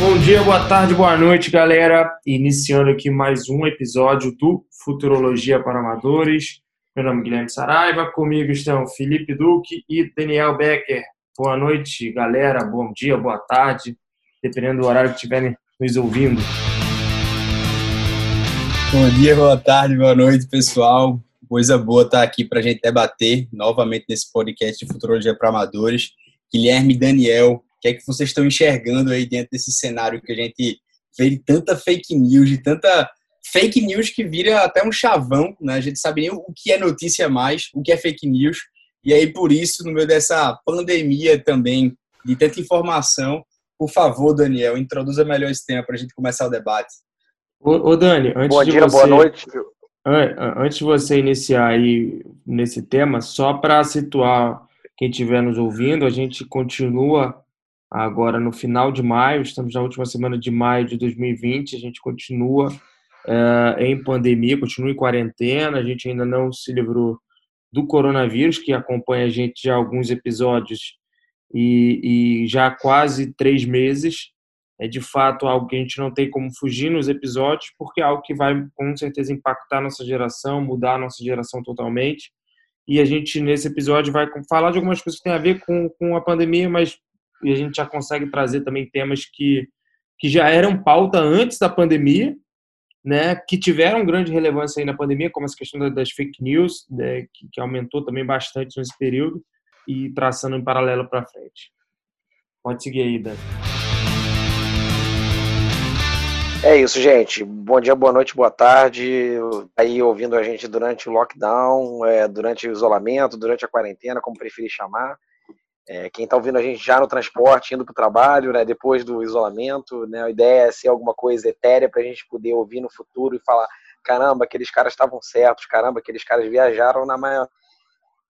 Bom dia, boa tarde, boa noite, galera. Iniciando aqui mais um episódio do Futurologia para Amadores. Meu nome é Guilherme Saraiva, comigo estão Felipe Duque e Daniel Becker. Boa noite, galera. Bom dia, boa tarde, dependendo do horário que estiverem nos ouvindo. Bom dia, boa tarde, boa noite, pessoal. Coisa boa estar aqui para a gente debater novamente nesse podcast de Futurologia para Amadores. Guilherme e Daniel, que é que vocês estão enxergando aí dentro desse cenário que a gente vê de tanta fake news, de tanta fake news que vira até um chavão, né? A gente sabe nem o que é notícia mais, o que é fake news. E aí, por isso, no meio dessa pandemia também, de tanta informação, por favor, Daniel, introduza melhor esse tema para a gente começar o debate. Ô, ô Dani, antes Bom de dia, você... boa noite. Antes de você iniciar aí nesse tema, só para situar quem estiver nos ouvindo, a gente continua agora no final de maio, estamos na última semana de maio de 2020, a gente continua é, em pandemia, continua em quarentena, a gente ainda não se livrou do coronavírus, que acompanha a gente já há alguns episódios e, e já há quase três meses é de fato algo que a gente não tem como fugir nos episódios, porque é algo que vai com certeza impactar nossa geração, mudar a nossa geração totalmente. E a gente, nesse episódio, vai falar de algumas coisas que têm a ver com, com a pandemia, mas a gente já consegue trazer também temas que, que já eram pauta antes da pandemia, né, que tiveram grande relevância aí na pandemia, como essa questão das fake news, né, que, que aumentou também bastante nesse período, e traçando em paralelo para frente. Pode seguir aí, Dani. É isso, gente. Bom dia, boa noite, boa tarde. Aí ouvindo a gente durante o lockdown, é, durante o isolamento, durante a quarentena, como preferir chamar. É, quem está ouvindo a gente já no transporte, indo para o trabalho, né, depois do isolamento, né, a ideia é ser alguma coisa etérea para a gente poder ouvir no futuro e falar: caramba, aqueles caras estavam certos, caramba, aqueles caras viajaram na maior.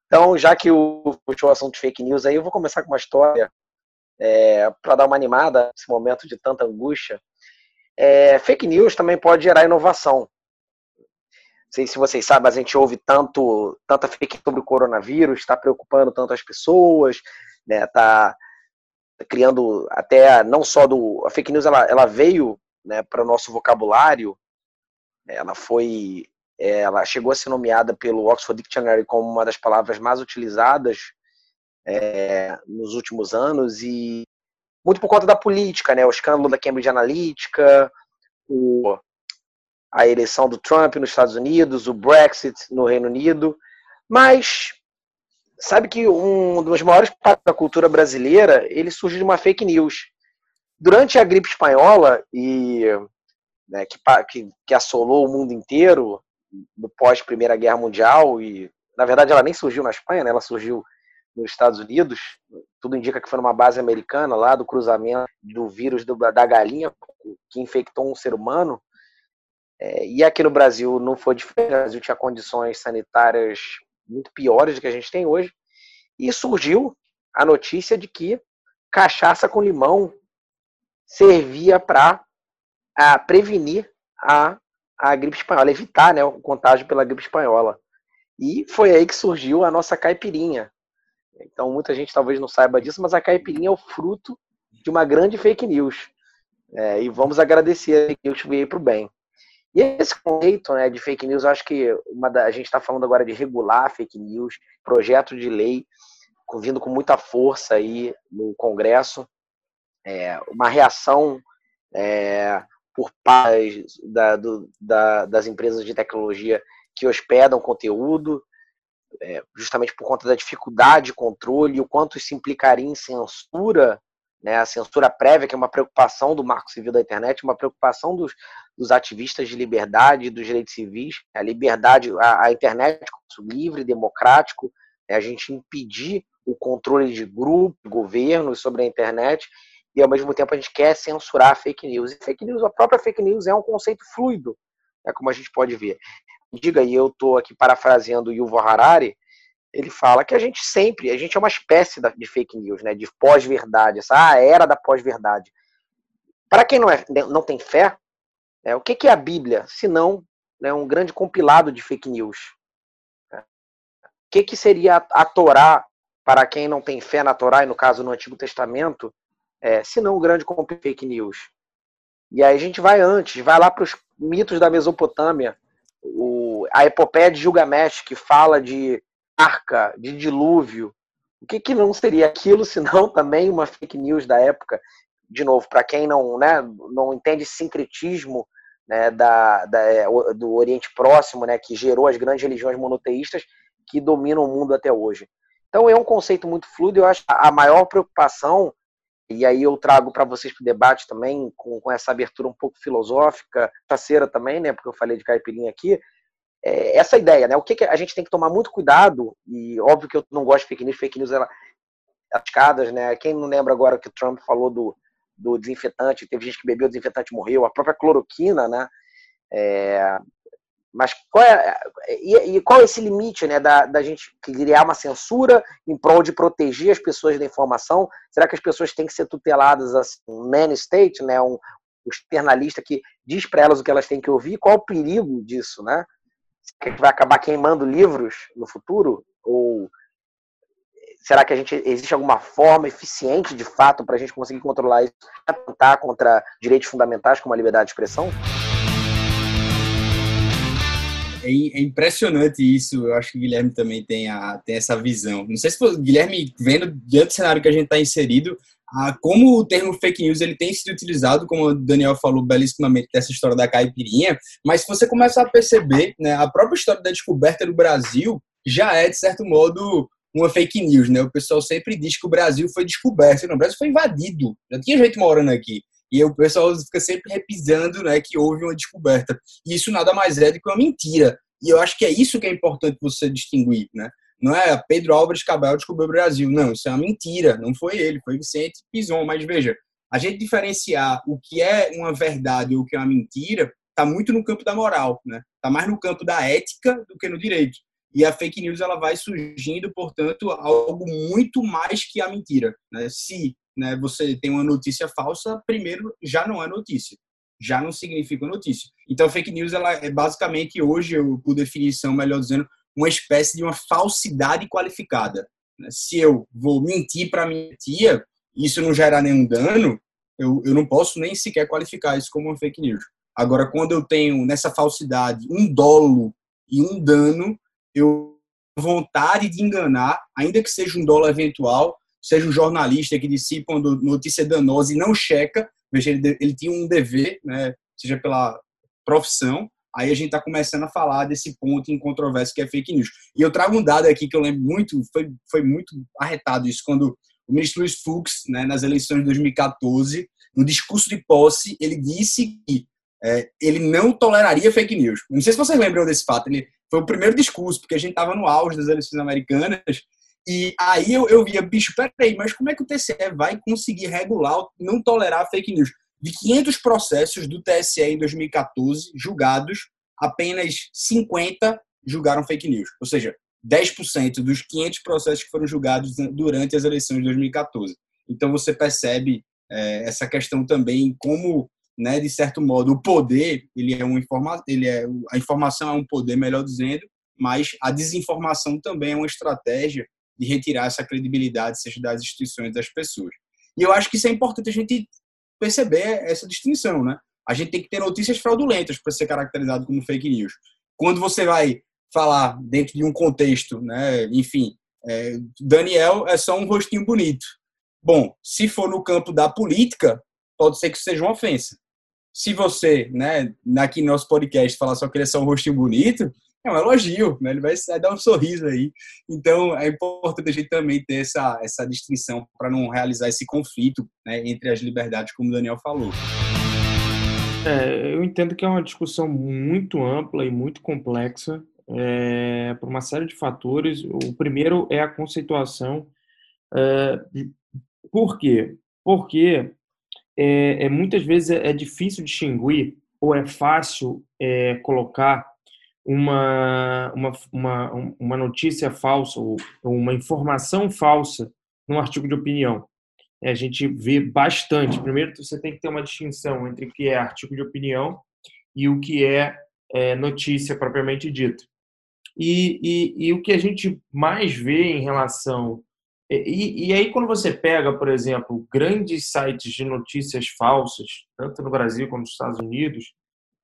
Então, já que o, o assunto de fake news aí, eu vou começar com uma história é, para dar uma animada nesse momento de tanta angústia. É, fake news também pode gerar inovação. Não sei se vocês sabem, mas a gente ouve tanto, tanta fake sobre o coronavírus, está preocupando tanto as pessoas, né, tá criando até não só do a fake news ela, ela veio né, para o nosso vocabulário, ela foi ela chegou a ser nomeada pelo Oxford Dictionary como uma das palavras mais utilizadas é, nos últimos anos e muito por conta da política, né? O escândalo da Cambridge Analytica, o, a eleição do Trump nos Estados Unidos, o Brexit no Reino Unido. Mas sabe que um dos maiores partes da cultura brasileira ele surge de uma fake news. Durante a gripe espanhola e né, que, que, que assolou o mundo inteiro no pós Primeira Guerra Mundial e na verdade ela nem surgiu na Espanha, né, ela surgiu nos Estados Unidos, tudo indica que foi numa base americana, lá do cruzamento do vírus do, da galinha que infectou um ser humano. É, e aqui no Brasil não foi diferente, o Brasil tinha condições sanitárias muito piores do que a gente tem hoje. E surgiu a notícia de que cachaça com limão servia para prevenir a, a gripe espanhola, evitar né, o contágio pela gripe espanhola. E foi aí que surgiu a nossa caipirinha, então muita gente talvez não saiba disso, mas a caipirinha é o fruto de uma grande fake news. É, e vamos agradecer a fake news veio para o bem. E esse conceito né, de fake news, acho que da, a gente está falando agora de regular fake news, projeto de lei vindo com muita força aí no Congresso, é, uma reação é, por parte da, do, da, das empresas de tecnologia que hospedam conteúdo, é, justamente por conta da dificuldade de controle e o quanto isso implicaria em censura, né, a censura prévia, que é uma preocupação do marco civil da internet, uma preocupação dos, dos ativistas de liberdade dos direitos civis, a liberdade, a, a internet livre, democrático, né, a gente impedir o controle de grupos, governos sobre a internet, e ao mesmo tempo a gente quer censurar fake news. E fake news, a própria fake news é um conceito fluido, é como a gente pode ver diga, e eu estou aqui parafraseando Yuval Harari, ele fala que a gente sempre, a gente é uma espécie de fake news, né, de pós-verdade, essa ah, era da pós-verdade. Para quem não, é, não tem fé, é, o que, é a Bíblia, se não né, um grande compilado de fake news? O que, que seria a, Torá, para quem não tem fé na Torá, e no caso no Antigo Testamento, é, se não um grande compilado de fake news? E aí a gente vai antes, vai lá para os mitos da Mesopotâmia, o, a epopeia de Gilgamesh, que fala de arca, de dilúvio. O que, que não seria aquilo, senão também uma fake news da época? De novo, para quem não, né, não entende sincretismo né, da, da, é, do Oriente Próximo, né, que gerou as grandes religiões monoteístas que dominam o mundo até hoje. Então é um conceito muito fluido. Eu acho que a maior preocupação, e aí eu trago para vocês para o debate também, com, com essa abertura um pouco filosófica, faceira também, né, porque eu falei de caipirinha aqui, é essa ideia, né? O que, que, a gente tem que tomar muito cuidado, e óbvio que eu não gosto de fake news, fake news ela, escadas, né? Quem não lembra agora que o Trump falou do, do desinfetante, teve gente que bebeu o desinfetante morreu, a própria cloroquina, né? É, mas qual é, e, e, qual é esse limite né, da, da gente criar uma censura em prol de proteger as pessoas da informação? Será que as pessoas têm que ser tuteladas assim, um man state, né, um, um externalista que diz para elas o que elas têm que ouvir? Qual é o perigo disso? Né? Será que vai acabar queimando livros no futuro? Ou será que a gente existe alguma forma eficiente de fato para a gente conseguir controlar isso, atentar contra direitos fundamentais como a liberdade de expressão? É, é, impressionante isso. Eu acho que o Guilherme também tem, a, tem essa visão. Não sei se o Guilherme, vendo diante do cenário que a gente está inserido, a, como o termo fake news ele tem sido utilizado, como o Daniel falou belíssimamente dessa história da caipirinha, mas se você começar a perceber, né, a própria história da descoberta do Brasil já é, de certo modo, uma fake news, né? O pessoal sempre diz que o Brasil foi descoberto. Não, o Brasil foi invadido. Já tinha gente morando aqui. E o pessoal fica sempre repisando né, que houve uma descoberta. E isso nada mais é do que uma mentira. E eu acho que é isso que é importante você distinguir. Né? Não é Pedro Álvares Cabral descobriu o Brasil. Não, isso é uma mentira. Não foi ele, foi Vicente Pison. Mas veja, a gente diferenciar o que é uma verdade ou o que é uma mentira está muito no campo da moral. Está né? Tá mais no campo da ética do que no direito. E a fake news ela vai surgindo, portanto, algo muito mais que a mentira. Né? Se né, você tem uma notícia falsa, primeiro já não é notícia, já não significa notícia. Então, fake news ela é basicamente hoje, por definição, melhor dizendo, uma espécie de uma falsidade qualificada. Né? Se eu vou mentir para minha tia, isso não gerar nenhum dano, eu, eu não posso nem sequer qualificar isso como uma fake news. Agora, quando eu tenho nessa falsidade um dolo e um dano, eu vontade de enganar, ainda que seja um dolo eventual, seja um jornalista que dissipa uma notícia danosa e não checa, veja, ele, ele tinha um dever, né, seja pela profissão, aí a gente está começando a falar desse ponto em controvérsia que é fake news. E eu trago um dado aqui que eu lembro muito, foi, foi muito arretado isso, quando o ministro Luiz Fux, né, nas eleições de 2014, no discurso de posse, ele disse que é, ele não toleraria fake news. Não sei se vocês lembram desse fato, ele foi o primeiro discurso, porque a gente estava no auge das eleições americanas, e aí eu, eu via, bicho, peraí, mas como é que o TSE vai conseguir regular, não tolerar fake news? De 500 processos do TSE em 2014 julgados, apenas 50 julgaram fake news. Ou seja, 10% dos 500 processos que foram julgados durante as eleições de 2014. Então você percebe é, essa questão também como, né, de certo modo, o poder ele é uma informa ele é a informação é um poder, melhor dizendo, mas a desinformação também é uma estratégia de retirar essa credibilidade, seja das instituições das pessoas. E eu acho que isso é importante a gente perceber essa distinção, né? A gente tem que ter notícias fraudulentas para ser caracterizado como fake news. Quando você vai falar dentro de um contexto, né? Enfim, é, Daniel é só um rostinho bonito. Bom, se for no campo da política, pode ser que seja uma ofensa. Se você, né, aqui no nosso podcast, falar só que ele é só um rostinho bonito, é um elogio, né? Ele vai, vai dar um sorriso aí. Então, é importante a gente também ter essa, essa distinção para não realizar esse conflito né, entre as liberdades, como o Daniel falou. É, eu entendo que é uma discussão muito ampla e muito complexa é, por uma série de fatores. O primeiro é a conceituação. É, por quê? Porque é, é muitas vezes é, é difícil distinguir ou é fácil é, colocar uma, uma, uma, uma notícia falsa ou uma informação falsa num artigo de opinião. É, a gente vê bastante. Primeiro, você tem que ter uma distinção entre o que é artigo de opinião e o que é, é notícia propriamente dita. E, e, e, o que a gente mais vê em relação E, e, aí, quando você pega, por exemplo, grandes sites de notícias falsas, tanto no Brasil como nos Estados Unidos,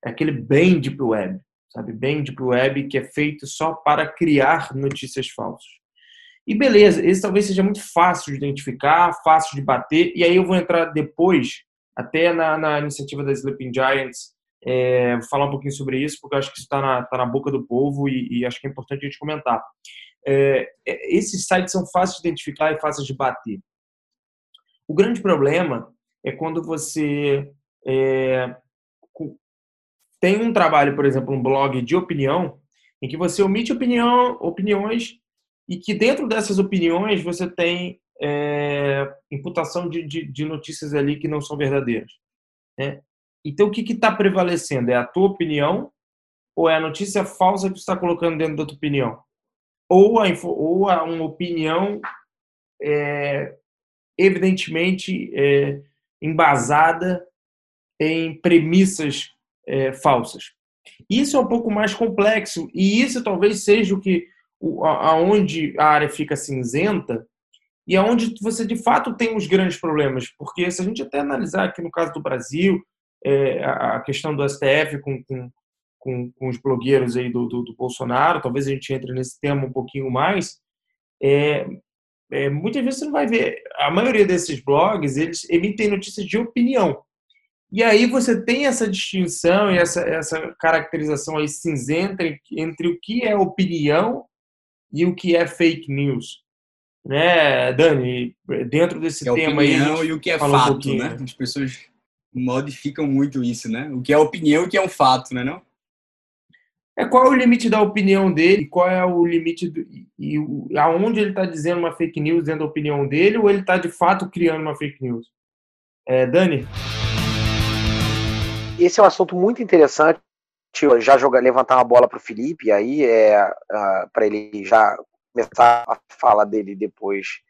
é aquele bem deep web, sabe? Bem deep web que é feito só para criar notícias falsas. E beleza, esse talvez seja muito fácil de identificar, fácil de bater, e aí eu vou entrar depois, até na, na iniciativa da Sleeping Giants, é, falar um pouquinho sobre isso, porque acho que isso está na, tá na boca do povo e, e, acho que é importante a gente comentar. É, é, esses sites são fáceis de identificar e fáceis de bater. O grande problema é quando você é, tem um trabalho, por exemplo, um blog de opinião, em que você omite opinião, opiniões e que dentro dessas opiniões você tem é, imputação de, de, de, notícias ali que não são verdadeiras. Né? Então, o que está prevalecendo? É a tua opinião ou é a notícia falsa que tu está colocando dentro da tua opinião? Ou a, ou a uma opinião é, evidentemente é, embasada em premissas é, falsas. Isso é um pouco mais complexo e isso talvez seja o que aonde a área fica cinzenta e aonde você de fato tem os grandes problemas, porque se a gente até analisar aqui no caso do Brasil é, a questão do STF com, com, com, com os blogueiros aí do, do, do, Bolsonaro, talvez a gente entre nesse tema um pouquinho mais, é, é, muitas vezes você não vai ver, a maioria desses blogs, eles emitem notícias de opinião, e aí você tem essa distinção e essa, essa caracterização aí cinzenta entre o que é opinião e o que é fake news. Né, Dani, dentro desse é tema opinião aí. e o que é fato, um né? As pessoas modificam muito isso, né? O que é opinião e o que é um fato, né? Não? É qual é o limite da opinião dele? Qual é o limite do, e, e aonde ele está dizendo uma fake news dentro da opinião dele ou ele está de fato criando uma fake news? É, Dani? Esse é um assunto muito interessante já jogar, levantar uma bola para o Felipe, aí é uh, para ele já começar a fala dele depois,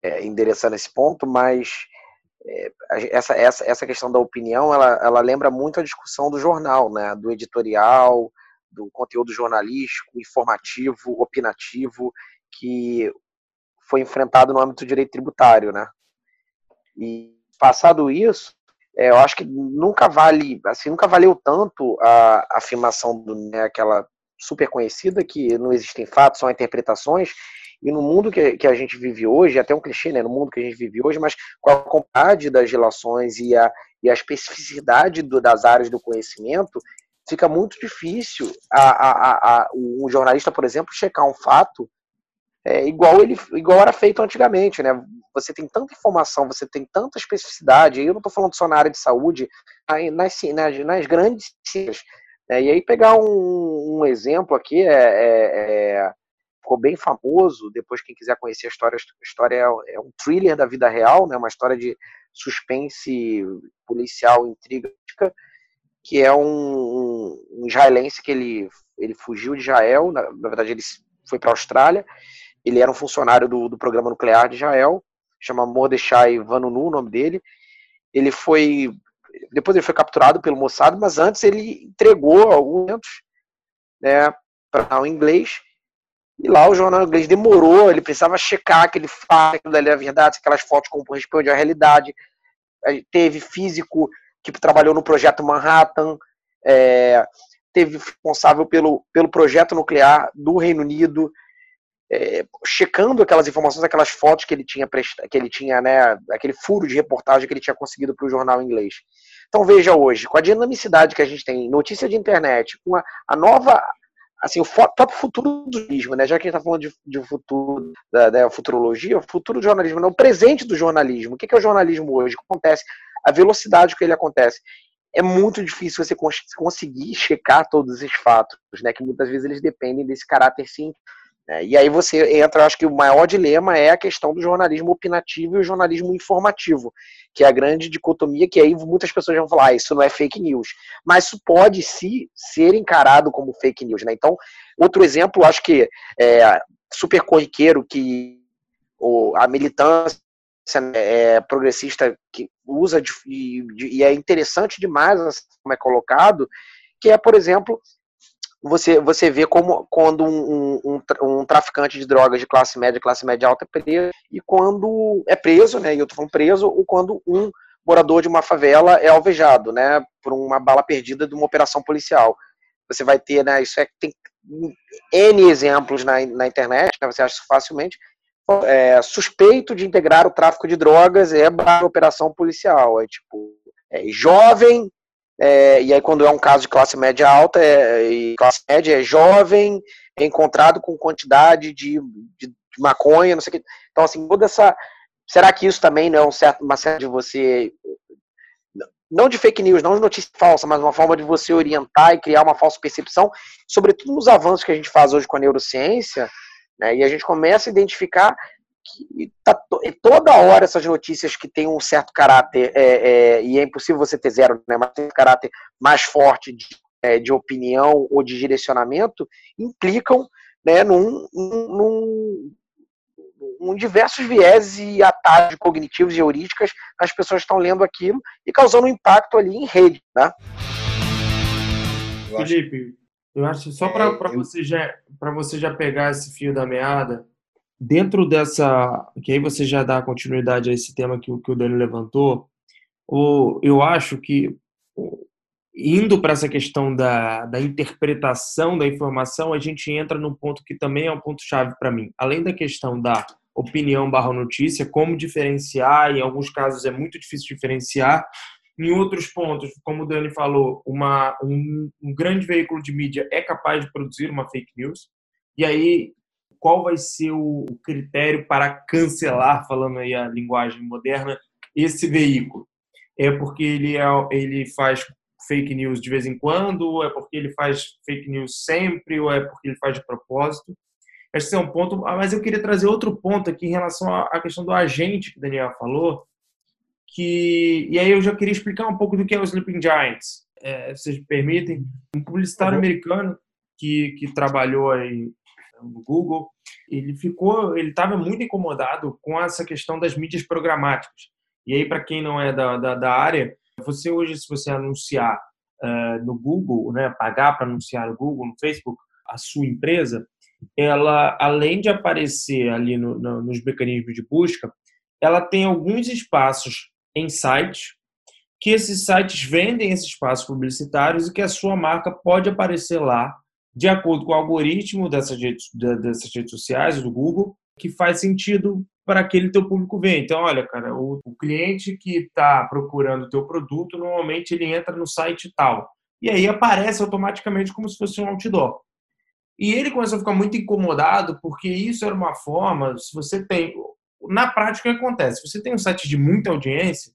é, endereçando esse ponto, mas é, essa, essa, essa questão da opinião, ela, ela lembra muito a discussão do jornal, né, do editorial, do conteúdo jornalístico, informativo, opinativo, que foi enfrentado no âmbito do direito tributário, né? E passado isso, é, eu acho que nunca vale, assim, nunca valeu tanto a, afirmação do, né, aquela super conhecida que não existem fatos, são interpretações, e no mundo que, que a gente vive hoje, até um clichê, né, no mundo que a gente vive hoje, mas com a complexidade das relações e a, e a especificidade do, das áreas do conhecimento, fica muito difícil a, a, a, um jornalista, por exemplo, checar um fato é, igual ele igual era feito antigamente, né? Você tem tanta informação, você tem tanta especificidade. Eu não estou falando só na área de saúde, nas, nas, nas grandes ciências. Né? E aí pegar um, um exemplo aqui é, é, é, ficou bem famoso. Depois quem quiser conhecer a história, a história é, é, um thriller da vida real, né? Uma história de suspense policial, intriga, que é um, um israelense que ele ele fugiu de Israel, na, na verdade ele foi para a Austrália ele era um funcionário do, do programa nuclear de Israel, chama Mordechai Vanunu, o nome dele. Ele foi. Depois ele foi capturado pelo Mossad, mas antes ele entregou alguns né, para o inglês. E lá o jornal inglês demorou, ele precisava checar aquele fato, aquilo dali é verdade, se aquelas fotos correspondem à realidade. Teve físico que trabalhou no projeto Manhattan, é, teve responsável pelo, pelo projeto nuclear do Reino Unido, é, checando aquelas informações, aquelas fotos que ele tinha que ele tinha, né, aquele furo de reportagem que ele tinha conseguido para o jornal inglês. Então veja hoje, com a dinamicidade que a gente tem, notícia de internet, com a, a nova, assim, o próprio futuro do jornalismo, né, já que a gente está falando de, de futuro da, da, futurologia, o futuro do jornalismo, não, o presente do jornalismo. O que é o jornalismo hoje? O que acontece? A velocidade que ele acontece é muito difícil você conseguir checar todos esses fatos, né? Que muitas vezes eles dependem desse caráter é, e aí você entra, acho que o maior dilema é a questão do jornalismo opinativo e o jornalismo informativo, que é a grande dicotomia, que aí muitas pessoas vão falar, ah, isso não é fake news. Mas isso pode se ser encarado como fake news. Né? Então, outro exemplo, acho que é super corriqueiro que a militância né, é, progressista que usa de, e, e é interessante demais como é colocado, que é, por exemplo, você, você vê como quando um, um, um, traficante de drogas de classe média, classe média alta é preso, e quando é preso, né, e eu tô falando preso, ou quando um morador de uma favela é alvejado, né, por uma bala perdida de uma operação policial. Você vai ter, né, isso é, tem N exemplos na, na internet, né, você acha isso facilmente, é, suspeito de integrar o tráfico de drogas é operação policial, é tipo, é jovem, é, e aí quando é um caso de classe média alta, é, e classe média é jovem, é encontrado com quantidade de, de, de maconha, não sei o que. Então, assim, toda essa. Será que isso também não é um certo, uma certa de você. Não de fake news, não de notícia falsa, mas uma forma de você orientar e criar uma falsa percepção, sobretudo nos avanços que a gente faz hoje com a neurociência, né, e a gente começa a identificar que tá toda hora essas notícias que têm um certo caráter, é, é, e é impossível você ter zero, né, mas tem um caráter mais forte de, é, de opinião ou de direcionamento, implicam né, num, num, num diversos vieses e atalhos cognitivos e heurísticas as pessoas estão lendo aquilo e causando um impacto ali em rede. Né? Felipe, eu acho só para é, você já para você já pegar esse fio da meada, dentro dessa. Que aí você já dá continuidade a esse tema que, que o Dani levantou, o, eu acho que indo para essa questão da, da interpretação da informação, a gente entra num ponto que também é um ponto-chave para mim. Além da questão da opinião barra notícia, como diferenciar, em alguns casos é muito difícil diferenciar, em outros pontos, como o Dani falou, uma, um, um grande veículo de mídia é capaz de produzir uma fake news, e aí qual vai ser o critério para cancelar, falando aí a linguagem moderna, esse veículo? É porque ele, é, ele faz fake news de vez em quando, ou é porque ele faz fake news sempre, ou é porque ele faz de propósito? Esse é um ponto, mas eu queria trazer outro ponto aqui em relação à questão do agente que o Daniel falou, que e aí eu já queria explicar um pouco do que é o Sleeping Giants. É, vocês me permitem? Um publicitário uhum. americano que, que trabalhou aí no Google, ele ficou, ele estava muito incomodado com essa questão das mídias programáticas. E aí, para quem não é da, da, da, área, você hoje, se você anunciar uh, no Google, né, pagar para anunciar no Google, no Facebook, a sua empresa, ela, além de aparecer ali no, no, nos mecanismos de busca, ela tem alguns espaços em sites que esses sites vendem esses espaços publicitários e que a sua marca pode aparecer lá de acordo com o algoritmo dessas redes, dessas redes sociais, do Google, que faz sentido para aquele teu público ver. Então, olha, cara, o, o cliente que está procurando o teu produto, normalmente ele entra no site tal. E aí aparece automaticamente como se fosse um outdoor. E ele começou a ficar muito incomodado, porque isso era uma forma, se você tem... Na prática, o que acontece? Se você tem um site de muita audiência,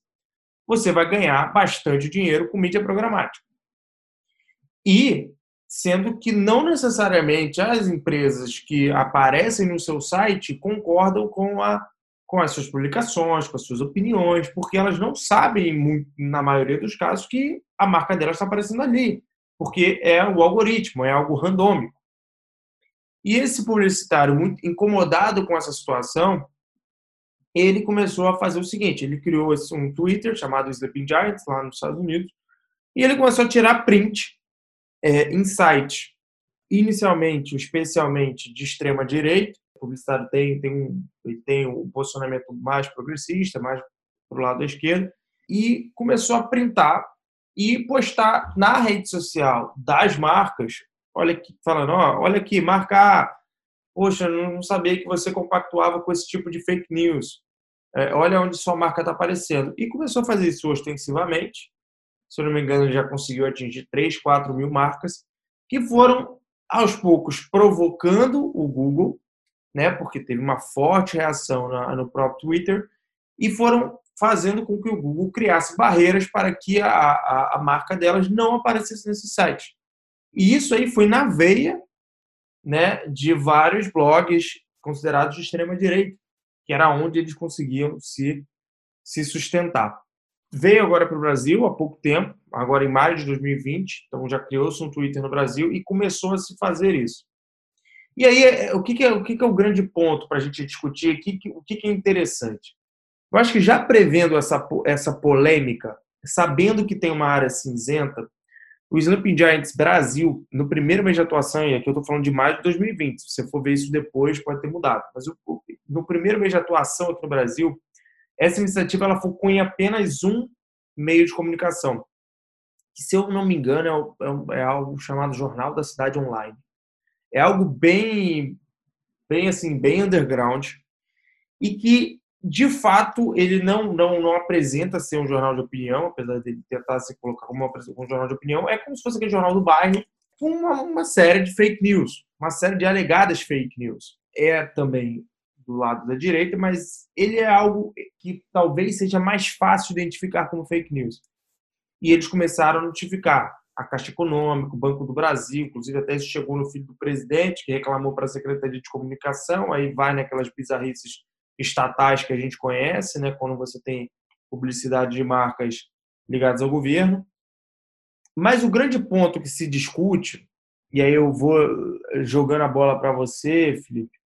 você vai ganhar bastante dinheiro com mídia programática. E sendo que não necessariamente as empresas que aparecem no seu site concordam com, a, com as suas publicações, com as suas opiniões, porque elas não sabem, na maioria dos casos, que a marca delas está aparecendo ali, porque é o algoritmo, é algo randômico. E esse publicitário, muito incomodado com essa situação, ele começou a fazer o seguinte: ele criou um Twitter chamado Sleeping Giants, lá nos Estados Unidos, e ele começou a tirar print é, insight, inicialmente, especialmente de extrema direita, o publicitário tem, tem, um, tem um posicionamento mais progressista, mais para o lado da esquerda, e começou a printar e postar na rede social das marcas, olha aqui, falando, ó, olha aqui, marcar, poxa, não sabia que você compactuava com esse tipo de fake news. É, olha onde sua marca está aparecendo. E começou a fazer isso ostensivamente, se eu não me engano, já conseguiu atingir 3, 4 mil marcas, que foram, aos poucos, provocando o Google, né, porque teve uma forte reação no próprio Twitter, e foram fazendo com que o Google criasse barreiras para que a, a, a marca delas não aparecesse nesse site. E isso aí foi na veia né, de vários blogs considerados de extrema direita, que era onde eles conseguiam se, se sustentar veio agora para o Brasil há pouco tempo, agora em maio de 2020, então já criou-se um Twitter no Brasil e começou a se fazer isso. E aí, é, o que, que é, o que, que é o grande ponto para a gente discutir aqui? O que, que é interessante? Eu acho que já prevendo essa, essa polêmica, sabendo que tem uma área cinzenta, O Sleeping Giants Brasil, no primeiro mês de atuação, e aqui eu estou falando de maio de 2020, se você for ver isso depois, pode ter mudado. Mas no primeiro mês de atuação aqui no Brasil, essa iniciativa ela focou em apenas um meio de comunicação, que, se eu não me engano, é, é, é algo chamado Jornal da Cidade Online. É algo bem, bem assim, bem underground, e que de fato, ele não, não, não apresenta ser um jornal de opinião, apesar de ele tentar se colocar como um jornal de opinião, é como se fosse aquele jornal do bairro com uma, uma série de fake news, uma série de alegadas fake news. É também do lado da direita, mas ele é algo que talvez seja mais fácil identificar como fake news. E eles começaram a notificar a Caixa Econômica, o Banco do Brasil, inclusive até isso chegou no filho do presidente, que reclamou para a Secretaria de Comunicação, aí vai naquelas bizarrices estatais que a gente conhece, né, quando você tem publicidade de marcas ligadas ao governo. Mas o grande ponto que se discute, e aí eu vou jogando a bola para você, Felipe,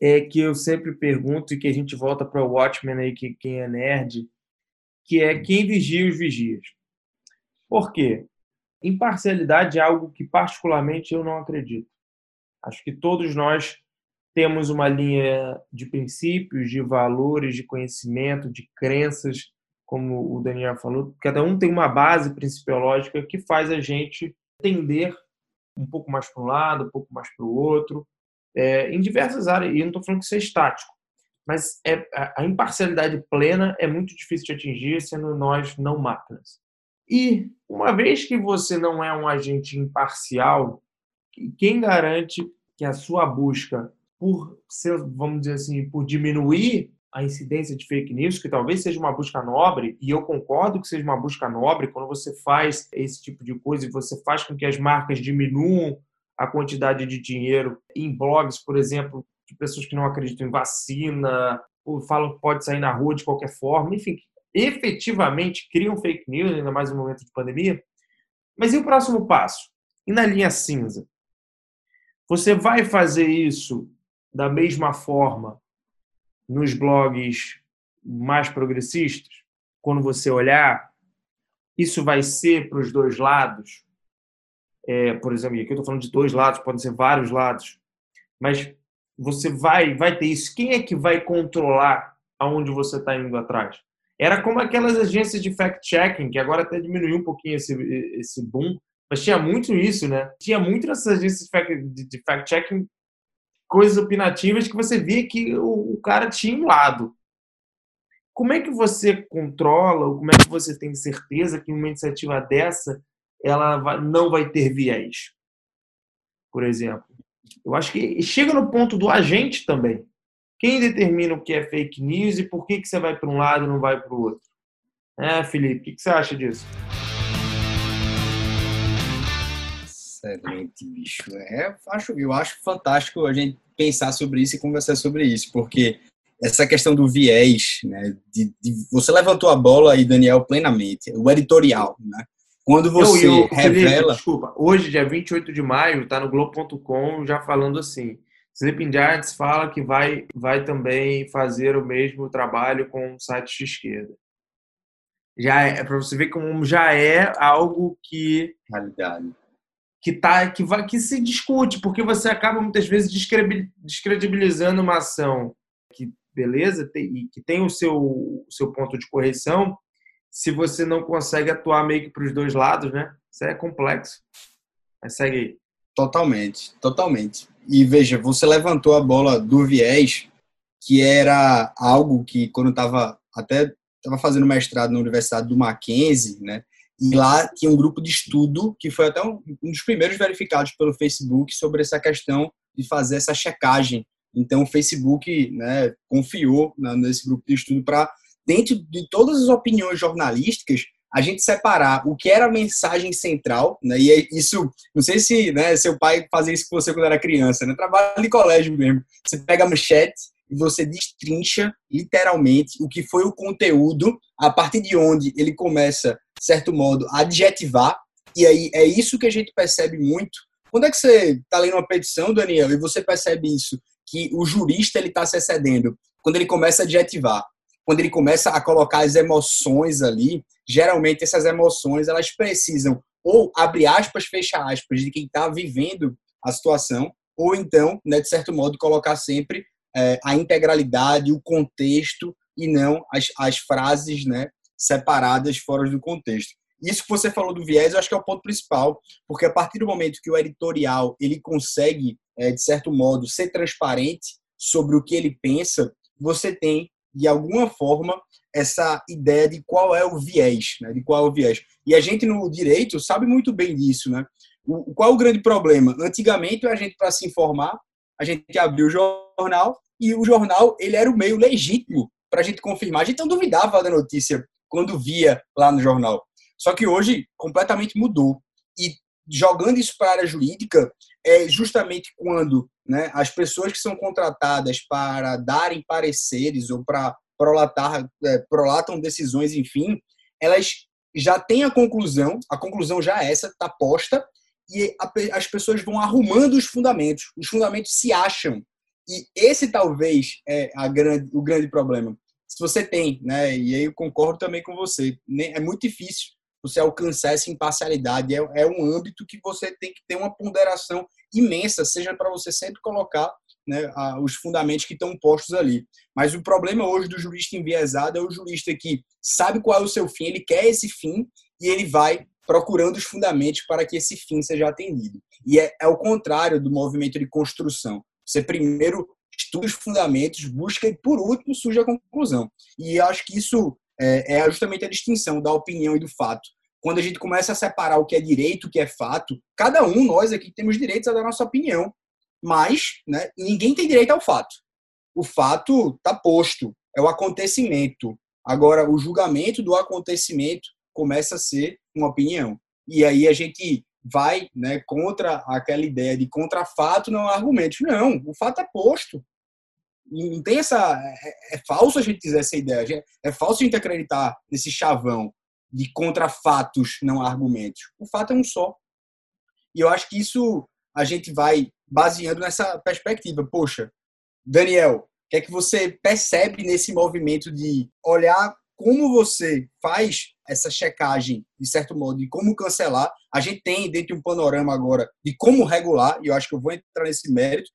é que eu sempre pergunto e que a gente volta para o Watchmen aí, que quem é nerd, que é quem vigia os vigias. Por quê? Imparcialidade é algo que particularmente eu não acredito. Acho que todos nós temos uma linha de princípios, de valores, de conhecimento, de crenças, como o Daniel falou. Cada um tem uma base principiológica que faz a gente tender um pouco mais para um lado, um pouco mais para o outro, é, em diversas áreas. E eu não estou falando que isso é estático, mas é, a imparcialidade plena é muito difícil de atingir sendo nós não máquinas. E uma vez que você não é um agente imparcial, quem garante que a sua busca por vamos dizer assim, por diminuir a incidência de fake news, que talvez seja uma busca nobre, e eu concordo que seja uma busca nobre quando você faz esse tipo de coisa e você faz com que as marcas diminuam a quantidade de dinheiro em blogs, por exemplo, de pessoas que não acreditam em vacina, ou falam que pode sair na rua de qualquer forma, enfim, efetivamente criam fake news, ainda mais no momento de pandemia. Mas e o próximo passo? E na linha cinza? Você vai fazer isso da mesma forma nos blogs mais progressistas? Quando você olhar, isso vai ser para os dois lados? É, por exemplo, aqui eu estou falando de dois lados, podem ser vários lados, mas você vai, vai ter isso. Quem é que vai controlar aonde você está indo atrás? Era como aquelas agências de fact-checking, que agora até diminuiu um pouquinho esse, esse boom, mas tinha muito isso, né? Tinha muito nessas agências de fact-checking coisas opinativas que você via que o, o cara tinha um lado. Como é que você controla, ou como é que você tem certeza que uma iniciativa dessa ela não vai ter viés? Por exemplo. Eu acho que chega no ponto do agente também. Quem determina o que é fake news e por que, que você vai para um lado e não vai para o outro? É, Felipe, o que, que você acha disso? Excelente, bicho. É, acho, eu acho fantástico a gente pensar sobre isso e conversar sobre isso, porque essa questão do viés, né, de, de, você levantou a bola aí, Daniel, plenamente, o editorial, né? Quando você eu, eu, revela... Desculpa, hoje, dia 28 de maio, está no Globo.com já falando assim, Sleeping Giants fala que vai, vai também fazer o mesmo trabalho com o site de esquerda. Já é, para você ver como já é algo que... Realidade que tá que vai que se discute porque você acaba muitas vezes descredibilizando uma ação que beleza tem, que tem o seu o seu ponto de correção se você não consegue atuar meio que para os dois lados né isso é complexo mas segue aí. totalmente totalmente e veja você levantou a bola do viés que era algo que quando estava até estava fazendo mestrado na Universidade do Mackenzie né e lá tinha um grupo de estudo que foi até um, um dos primeiros verificados pelo Facebook sobre essa questão de fazer essa checagem. Então, o Facebook né, confiou nesse grupo de estudo para, dentro de todas as opiniões jornalísticas, a gente separar o que era a mensagem central, né, e isso, não sei se né, seu pai fazia isso com você quando era criança, né, trabalho de colégio mesmo. Você pega a manchete e você destrincha literalmente o que foi o conteúdo, a partir de onde ele começa certo modo, adjetivar. E aí é isso que a gente percebe muito. Quando é que você está lendo uma petição, Daniel, e você percebe isso? Que o jurista ele está se excedendo quando ele começa a adjetivar, quando ele começa a colocar as emoções ali. Geralmente essas emoções elas precisam ou abre aspas, fecha aspas, de quem está vivendo a situação, ou então, né, de certo modo, colocar sempre é, a integralidade, o contexto e não as, as frases né, separadas fora do contexto. Isso que você falou do viés, eu acho que é o ponto principal, porque a partir do momento que o editorial ele consegue, é, de certo modo, ser transparente sobre o que ele pensa, você tem, de alguma forma, essa ideia de qual é o viés, né? de qual é o viés. E a gente no direito sabe muito bem disso, né? O, qual é o grande problema? Antigamente, a gente, para se informar, a gente abria o jornal e o jornal ele era o meio legítimo para a gente confirmar. A gente não duvidava da notícia quando via lá no jornal. Só que hoje completamente mudou. E jogando isso para a área jurídica, é justamente quando né, as pessoas que são contratadas para darem pareceres ou para prolatar, é, prolatam decisões, enfim, elas já têm a conclusão, a conclusão já é essa, está posta, e a, as pessoas vão arrumando os fundamentos. Os fundamentos se acham. E esse talvez é a grande, o grande problema. Se você tem, né, e aí eu concordo também com você, é muito difícil você alcançar essa imparcialidade. É, é um âmbito que você tem que ter uma ponderação imensa, seja para você sempre colocar né, os fundamentos que estão postos ali. Mas o problema hoje do jurista enviesado é o jurista que sabe qual é o seu fim, ele quer esse fim e ele vai procurando os fundamentos para que esse fim seja atendido. E é, é o contrário do movimento de construção. Você primeiro estuda os fundamentos, busca e por último surge a conclusão. E acho que isso é, é justamente a distinção da opinião e do fato. Quando a gente começa a separar o que é direito, o que é fato, cada um, nós aqui, temos direitos a dar nossa opinião, mas né, ninguém tem direito ao fato. O fato está posto, é o acontecimento. Agora, o julgamento do acontecimento começa a ser uma opinião. E aí a gente vai né, contra aquela ideia de contra fato não argumento. Não, o fato é posto. Não tem essa. É, é falso a gente dizer essa ideia. É falso a gente acreditar nesse chavão de contra fatos não argumentos. O fato é um só. E eu acho que isso a gente vai baseando nessa perspectiva. Poxa, Daniel, o que é que você percebe nesse movimento de olhar como você faz essa checagem, de certo modo, de como cancelar? A gente tem dentro de um panorama agora de como regular, e eu acho que eu vou entrar nesse mérito.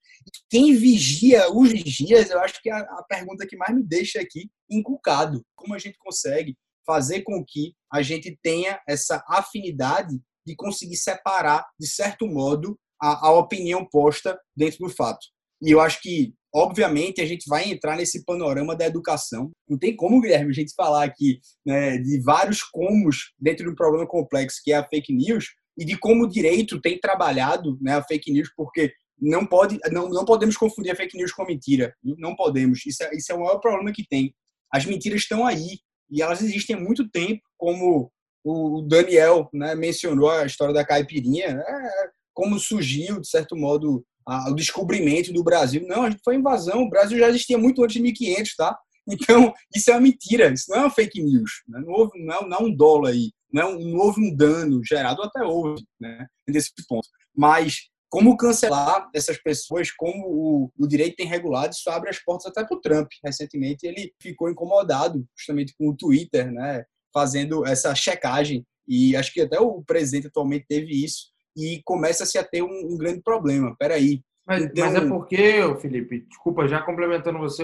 quem vigia os vigias, eu acho que é a pergunta que mais me deixa aqui inculcado. Como a gente consegue fazer com que a gente tenha essa afinidade de conseguir separar, de certo modo, a, a opinião posta dentro do fato. E eu acho que, obviamente, a gente vai entrar nesse panorama da educação. Não tem como, Guilherme, a gente falar aqui né, de vários comos dentro de um problema complexo que é a fake news e de como o direito tem trabalhado né, a fake news, porque não, pode, não, não podemos confundir a fake news com mentira. Não podemos. Isso é, isso é o maior problema que tem. As mentiras estão aí e elas existem há muito tempo, como o Daniel né, mencionou a história da caipirinha. É, como surgiu, de certo modo, o descobrimento do Brasil. Não, a gente foi invasão. O Brasil já existia muito antes de 1500, tá? Então, isso é uma mentira, isso não é uma fake news. Né? Não, houve, não, é, não é um dólar aí, não, é não houve um dano gerado, até houve, né? nesse ponto. Mas como cancelar essas pessoas, como o, o direito tem regulado, isso abre as portas até para o Trump. Recentemente ele ficou incomodado justamente com o Twitter, né? fazendo essa checagem, e acho que até o presidente atualmente teve isso, e começa-se a ter um, um grande problema. Peraí. Mas, então... mas é porque, Felipe, desculpa, já complementando você,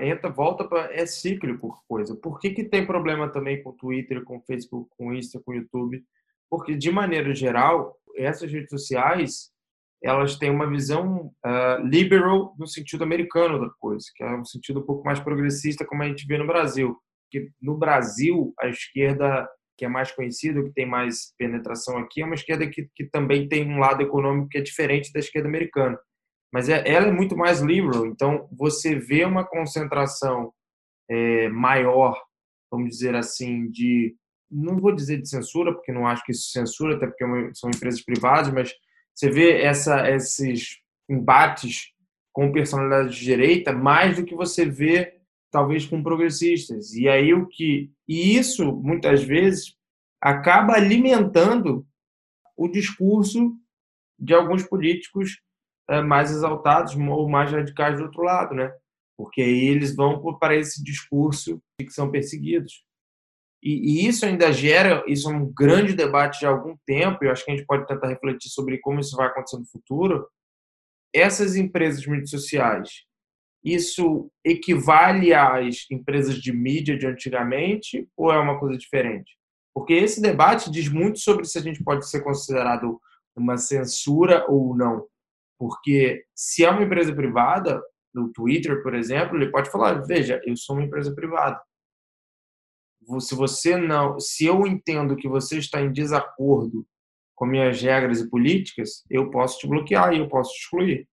entra, volta para. É cíclico coisa. Por que, que tem problema também com Twitter, com Facebook, com Insta, com YouTube? Porque, de maneira geral, essas redes sociais elas têm uma visão uh, liberal no sentido americano da coisa, que é um sentido um pouco mais progressista, como a gente vê no Brasil. Que no Brasil, a esquerda que é mais conhecido, que tem mais penetração aqui, é uma esquerda que, que também tem um lado econômico que é diferente da esquerda americana. Mas é, ela é muito mais liberal, então você vê uma concentração é, maior, vamos dizer assim, de. Não vou dizer de censura, porque não acho que isso censura, até porque é são empresas privadas, mas você vê essa, esses embates com personalidade de direita mais do que você vê talvez com progressistas. E aí o que e isso muitas vezes acaba alimentando o discurso de alguns políticos eh, mais exaltados ou mais radicais do outro lado, né? Porque eles vão para esse discurso de que são perseguidos. e, e, isso ainda gera, isso é um grande debate de algum tempo, e eu acho que a gente pode tentar refletir sobre como isso vai acontecer no futuro. Essas empresas de mídias sociais, isso equivale às empresas de mídia de antigamente ou é uma coisa diferente? Porque esse debate diz muito sobre se a gente pode ser considerado uma censura ou não. Porque se é uma empresa privada, no Twitter, por exemplo, ele pode falar: veja, eu sou uma empresa privada. Se você não, se eu entendo que você está em desacordo com minhas regras e políticas, eu posso te bloquear e eu posso te excluir.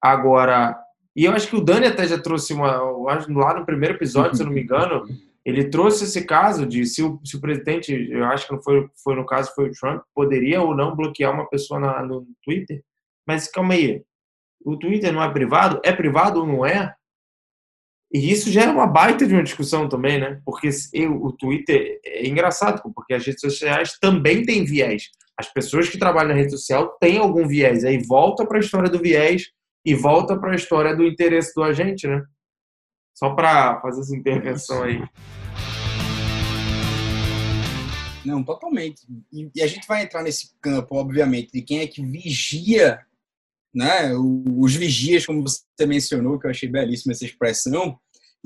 Agora, e eu acho que o Dani até já trouxe uma, lá no primeiro episódio, se eu não me engano, ele trouxe esse caso de se o, se o presidente, eu acho que não foi, foi no caso, foi o Trump, poderia ou não bloquear uma pessoa na, no Twitter. Mas calma aí, o Twitter não é privado? É privado ou não é? E isso gera uma baita de uma discussão também, né? Porque eu, o Twitter é engraçado, porque as redes sociais também têm viés. As pessoas que trabalham na rede social têm algum viés. Aí volta para a história do viés e volta para a história do interesse do agente, né? Só para fazer essa intervenção aí. Não, totalmente. E, e, a gente vai entrar nesse campo, obviamente, de quem é que vigia, né? Os vigias, como você mencionou, que eu achei belíssima essa expressão,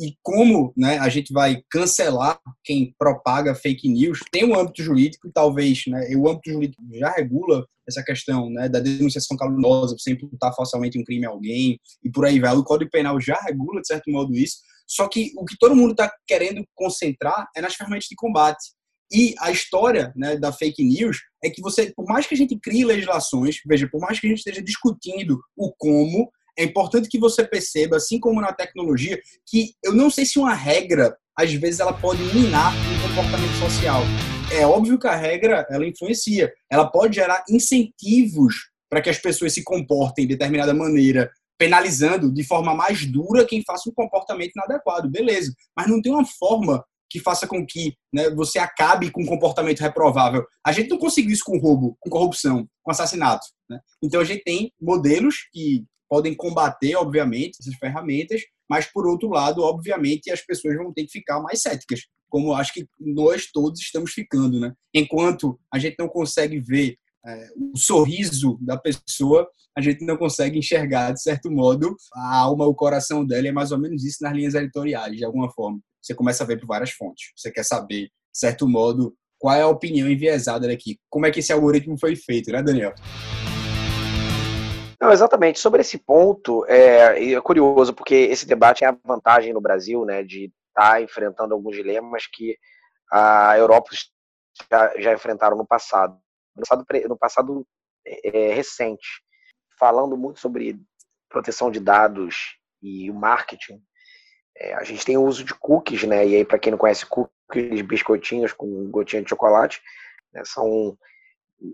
e como né, a gente vai cancelar quem propaga fake news, tem um âmbito jurídico, talvez, né, o âmbito jurídico já regula essa questão né, da denunciação caluniosa, sem imputar falsamente um crime a alguém, e por aí vai. O Código Penal já regula, de certo modo, isso, só que o que todo mundo está querendo concentrar é nas ferramentas de combate. E a história né, da fake news é que você, por mais que a gente crie legislações, veja, por mais que a gente esteja discutindo o como, é importante que você perceba, assim como na tecnologia, que eu não sei se uma regra, às vezes, ela pode minar um comportamento social. É óbvio que a regra, ela influencia. Ela pode gerar incentivos para que as pessoas se comportem de determinada maneira, penalizando de forma mais dura quem faça um comportamento inadequado. Beleza. Mas não tem uma forma que faça com que né, você acabe com um comportamento reprovável. A gente não conseguiu isso com roubo, com corrupção, com assassinato. Né? Então a gente tem modelos que podem combater, obviamente, essas ferramentas, mas, por outro lado, obviamente, as pessoas vão ter que ficar mais céticas, como acho que nós todos estamos ficando. Né? Enquanto a gente não consegue ver é, o sorriso da pessoa, a gente não consegue enxergar, de certo modo, a alma, o coração dela, é mais ou menos isso nas linhas editoriais, de alguma forma. Você começa a ver por várias fontes. Você quer saber, de certo modo, qual é a opinião enviesada daqui. Como é que esse algoritmo foi feito, né, Daniel? Não, exatamente. Sobre esse ponto, é, é curioso, porque esse debate é a vantagem no Brasil, né, de estar tá enfrentando alguns dilemas que a Europa já, já enfrentaram no passado. No passado, no passado é, é, recente, falando muito sobre proteção de dados e o marketing, é, a gente tem o uso de cookies, né? E aí, para quem não conhece cookies, biscoitinhos com gotinha de chocolate, né, são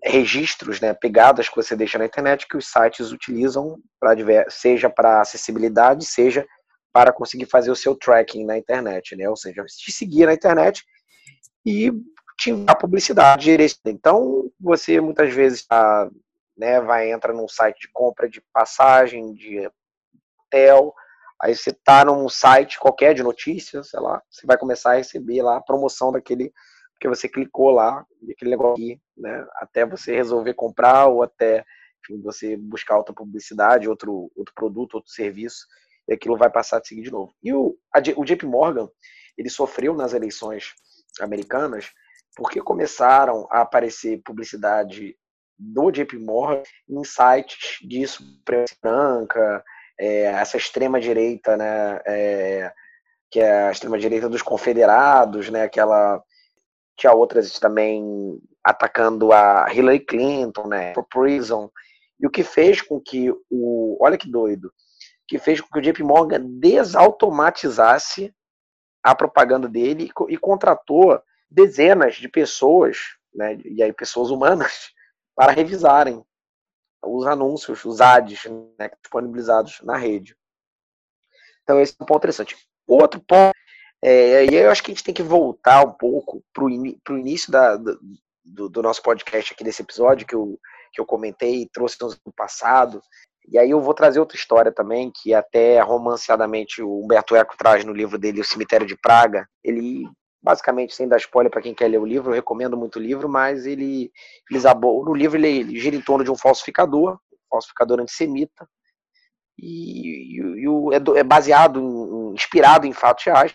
registros, né, pegadas que você deixa na internet que os sites utilizam para seja para acessibilidade, seja para conseguir fazer o seu tracking na internet, né? Ou seja, te seguir na internet e te a publicidade. Então, você muitas vezes tá, né, vai entrar num site de compra de passagem, de hotel, aí você tá num site qualquer de notícias, sei lá, você vai começar a receber lá a promoção daquele porque você clicou lá, aquele negócio aqui, né, até você resolver comprar ou até enfim, você buscar outra publicidade, outro, outro produto, outro serviço, e aquilo vai passar a seguir de novo. E o, a, o JP Morgan, ele sofreu nas eleições americanas porque começaram a aparecer publicidade do JP Morgan em sites de supremacia branca, é, essa extrema direita, né, é, que é a extrema direita dos confederados, né, aquela tinha outras também atacando a Hillary Clinton, né, pro prison, e o que fez com que o, olha que doido, que fez com que o JP Morgan desautomatizasse a propaganda dele e, e contratou dezenas de pessoas, né, e aí pessoas humanas, para revisarem os anúncios, os ads né, disponibilizados na rede. Então esse é um ponto interessante. Outro ponto é, e aí eu acho que a gente tem que voltar um pouco para o in, início da, do, do, nosso podcast aqui desse episódio que eu, que eu comentei e trouxe no passado. E aí eu vou trazer outra história também, que até romanceadamente o Humberto Eco traz no livro dele, O Cemitério de Praga. Ele basicamente sem dar spoiler para quem quer ler o livro, eu recomendo muito o livro, mas ele eles no livro ele, ele, gira em torno de um falsificador, um falsificador antissemita, e, e, e o, é, é, baseado, em, inspirado em fatos reais,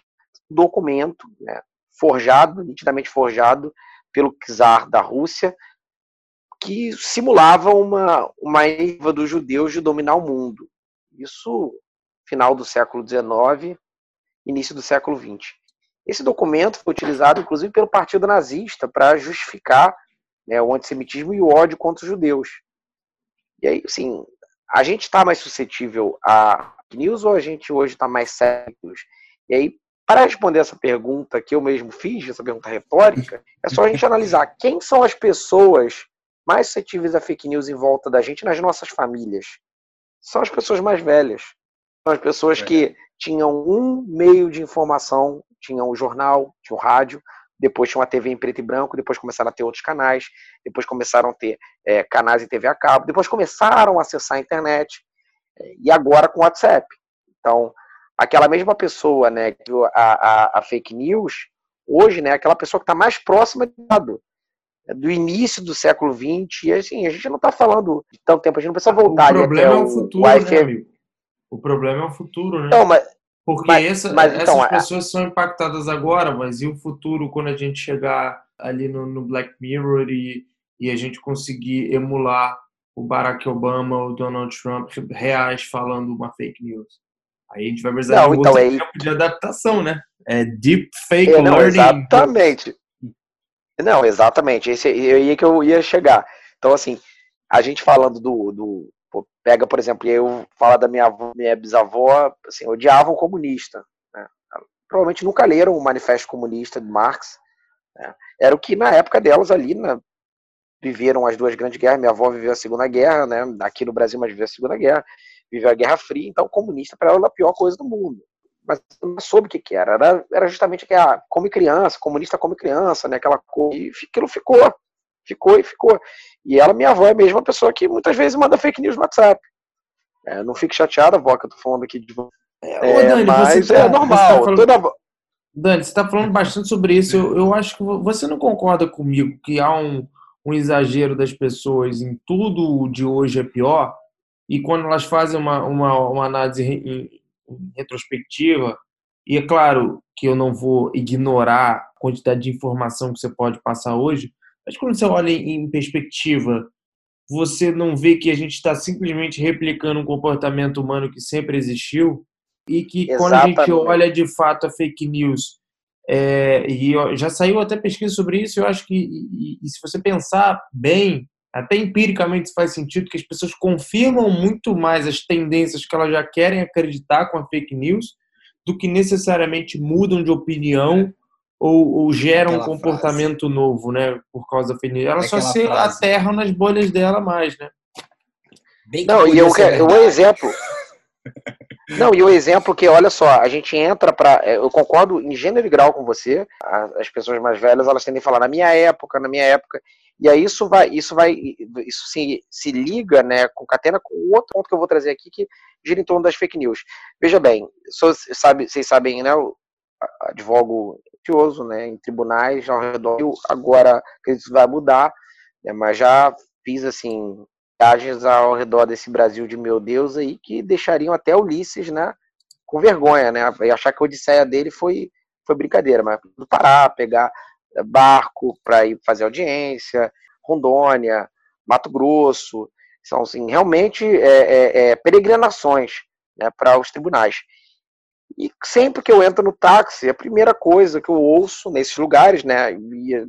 documento né, forjado, nitidamente forjado pelo czar da Rússia, que simulava uma uma erva dos judeus de dominar o mundo. Isso final do século XIX, início do século XX. Esse documento foi utilizado, inclusive, pelo Partido Nazista para justificar né, o antissemitismo e o ódio contra os judeus. E aí, assim, a gente está mais suscetível a news ou a gente hoje está mais sério? E aí, para responder essa pergunta que eu mesmo fiz, essa pergunta retórica, é só a gente analisar quem são as pessoas mais suscetíveis a fake news em volta da gente nas nossas famílias. São as pessoas mais velhas. São as pessoas que tinham um meio de informação tinha o jornal, tinha o rádio, depois tinha uma TV em preto e branco, depois começaram a ter outros canais, depois começaram a ter é, canais em TV a cabo, depois começaram a acessar a internet, é, e agora com o WhatsApp. Então, aquela mesma pessoa, né, que a, a, a fake news, hoje, né, aquela pessoa que está mais próxima do, do início do século XX, e assim, a gente não está falando de tanto tempo, a gente não precisa voltar. O problema é o futuro, o né, amigo? O problema é o futuro, né? Então, mas, porque mas, essa, mas, então, essas é pessoas são impactadas agora, mas e o futuro quando a gente chegar ali no, no Black Mirror e, e a gente conseguir emular o Barack Obama ou o Donald Trump reais falando uma fake news? Aí a gente vai precisar não, de um então, é... tempo de adaptação, né? É deep fake é, não, learning. Exatamente. Não, exatamente. Esse aí é que eu ia chegar. Então, assim, a gente falando do, do, pega, por exemplo, eu falo da minha avó, minha bisavó, assim, odiavam o comunista. Né? Provavelmente nunca leram o Manifesto Comunista de Marx. Né? Era o que na época delas ali, né, viveram as duas grandes guerras. Minha avó viveu a Segunda Guerra, né? aqui no Brasil, mas viveu a Segunda Guerra, viveu a Guerra Fria, então comunista para ela era a pior coisa do mundo. Mas não soube o que, que era. era. Era justamente que ah, come criança, comunista come criança, né? aquela coisa. E aquilo ficou ficou e ficou. E ela, minha avó, é a mesma pessoa que muitas vezes manda fake news no WhatsApp. É, não fique chateada, avó, que eu tô falando aqui de é, é Dani, mas tá, é normal. Tá falando, toda... Dani, você está falando bastante sobre isso. Eu, eu acho que você não concorda comigo que há um, um exagero das pessoas em tudo de hoje é pior, e quando elas fazem uma, uma, uma análise em, em retrospectiva, e é claro que eu não vou ignorar a quantidade de informação que você pode passar hoje, mas quando você olha em perspectiva, você não vê que a gente está simplesmente replicando um comportamento humano que sempre existiu e que Exatamente. quando a gente olha de fato a fake news, é, e já saiu até pesquisa sobre isso, eu acho que e, e se você pensar bem, até empiricamente faz sentido que as pessoas confirmam muito mais as tendências que elas já querem acreditar com a fake news do que necessariamente mudam de opinião ou, ou gera Aquela um comportamento frase. novo, né? Por causa da fake news. Ela só se frase. aterra nas bolhas dela mais, né? Bem Não, e eu, o exemplo. Não, e o exemplo que, olha só, a gente entra para. É, eu concordo em gênero e grau com você. As pessoas mais velhas elas tendem a falar na minha época, na minha época. E aí isso vai, isso vai, isso se, se liga, né, concatena com outro ponto que eu vou trazer aqui que gira em torno das fake news. Veja bem, sabe, vocês sabem, né, eu advogo litigioso, né, em tribunais ao redor. Agora, acredito que isso vai mudar, né, mas já fiz assim viagens ao redor desse Brasil de meu Deus aí que deixariam até Ulisses, né, com vergonha, né, e achar que a odisseia dele foi foi brincadeira, mas parar, pegar barco para ir fazer audiência, Rondônia, Mato Grosso, são assim, realmente é, é, é, peregrinações né, para os tribunais. E sempre que eu entro no táxi, a primeira coisa que eu ouço nesses lugares, né, e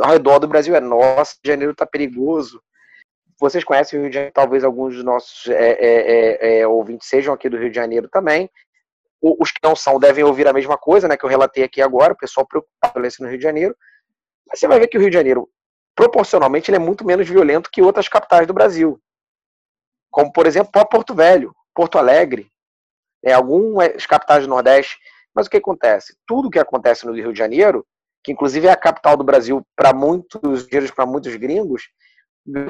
ao redor do Brasil é: nossa, janeiro está perigoso. Vocês conhecem o Rio de Janeiro, talvez alguns dos nossos é, é, é, ouvintes sejam aqui do Rio de Janeiro também. Os que não são devem ouvir a mesma coisa, né, que eu relatei aqui agora, o pessoal preocupado com violência no Rio de Janeiro. Mas você vai ver que o Rio de Janeiro, proporcionalmente, ele é muito menos violento que outras capitais do Brasil. Como, por exemplo, Porto Velho, Porto Alegre, né, algumas capitais do Nordeste. Mas o que acontece? Tudo que acontece no Rio de Janeiro, que inclusive é a capital do Brasil para muitos para muitos gringos,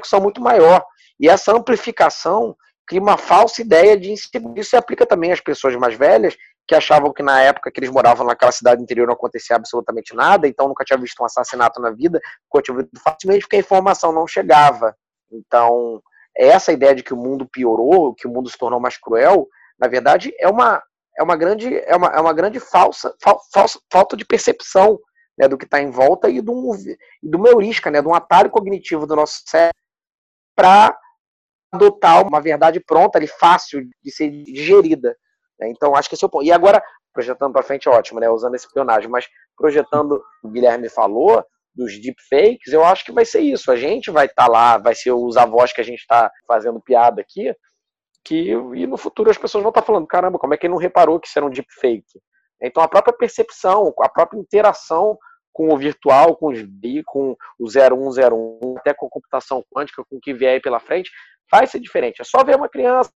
são muito maior. E essa amplificação cria uma falsa ideia de. Isso se aplica também às pessoas mais velhas que achavam que na época que eles moravam naquela cidade interior não acontecia absolutamente nada, então nunca tinha visto um assassinato na vida, facilmente porque a informação não chegava. Então, essa ideia de que o mundo piorou, que o mundo se tornou mais cruel, na verdade é uma, é uma grande, é uma, é uma grande falsa, fal, falsa, falta de percepção né, do que está em volta e do, do uma heurística, né, de um atalho cognitivo do nosso cérebro para adotar uma verdade pronta, ali, fácil de ser digerida. Né? Então, acho que esse é o ponto. E agora, projetando para frente, ótimo, né? Usando esse espionagem, mas projetando o Guilherme falou dos deepfakes, eu acho que vai ser isso. A gente vai estar tá lá, vai ser os avós que a gente está fazendo piada aqui, que e no futuro as pessoas vão estar tá falando, caramba, como é que ele não reparou que isso era um deepfake? Então a própria percepção, a própria interação com o virtual, com os bi, com o 0101, até com a computação quântica, com o que vier aí pela frente, vai ser diferente. É só ver uma criança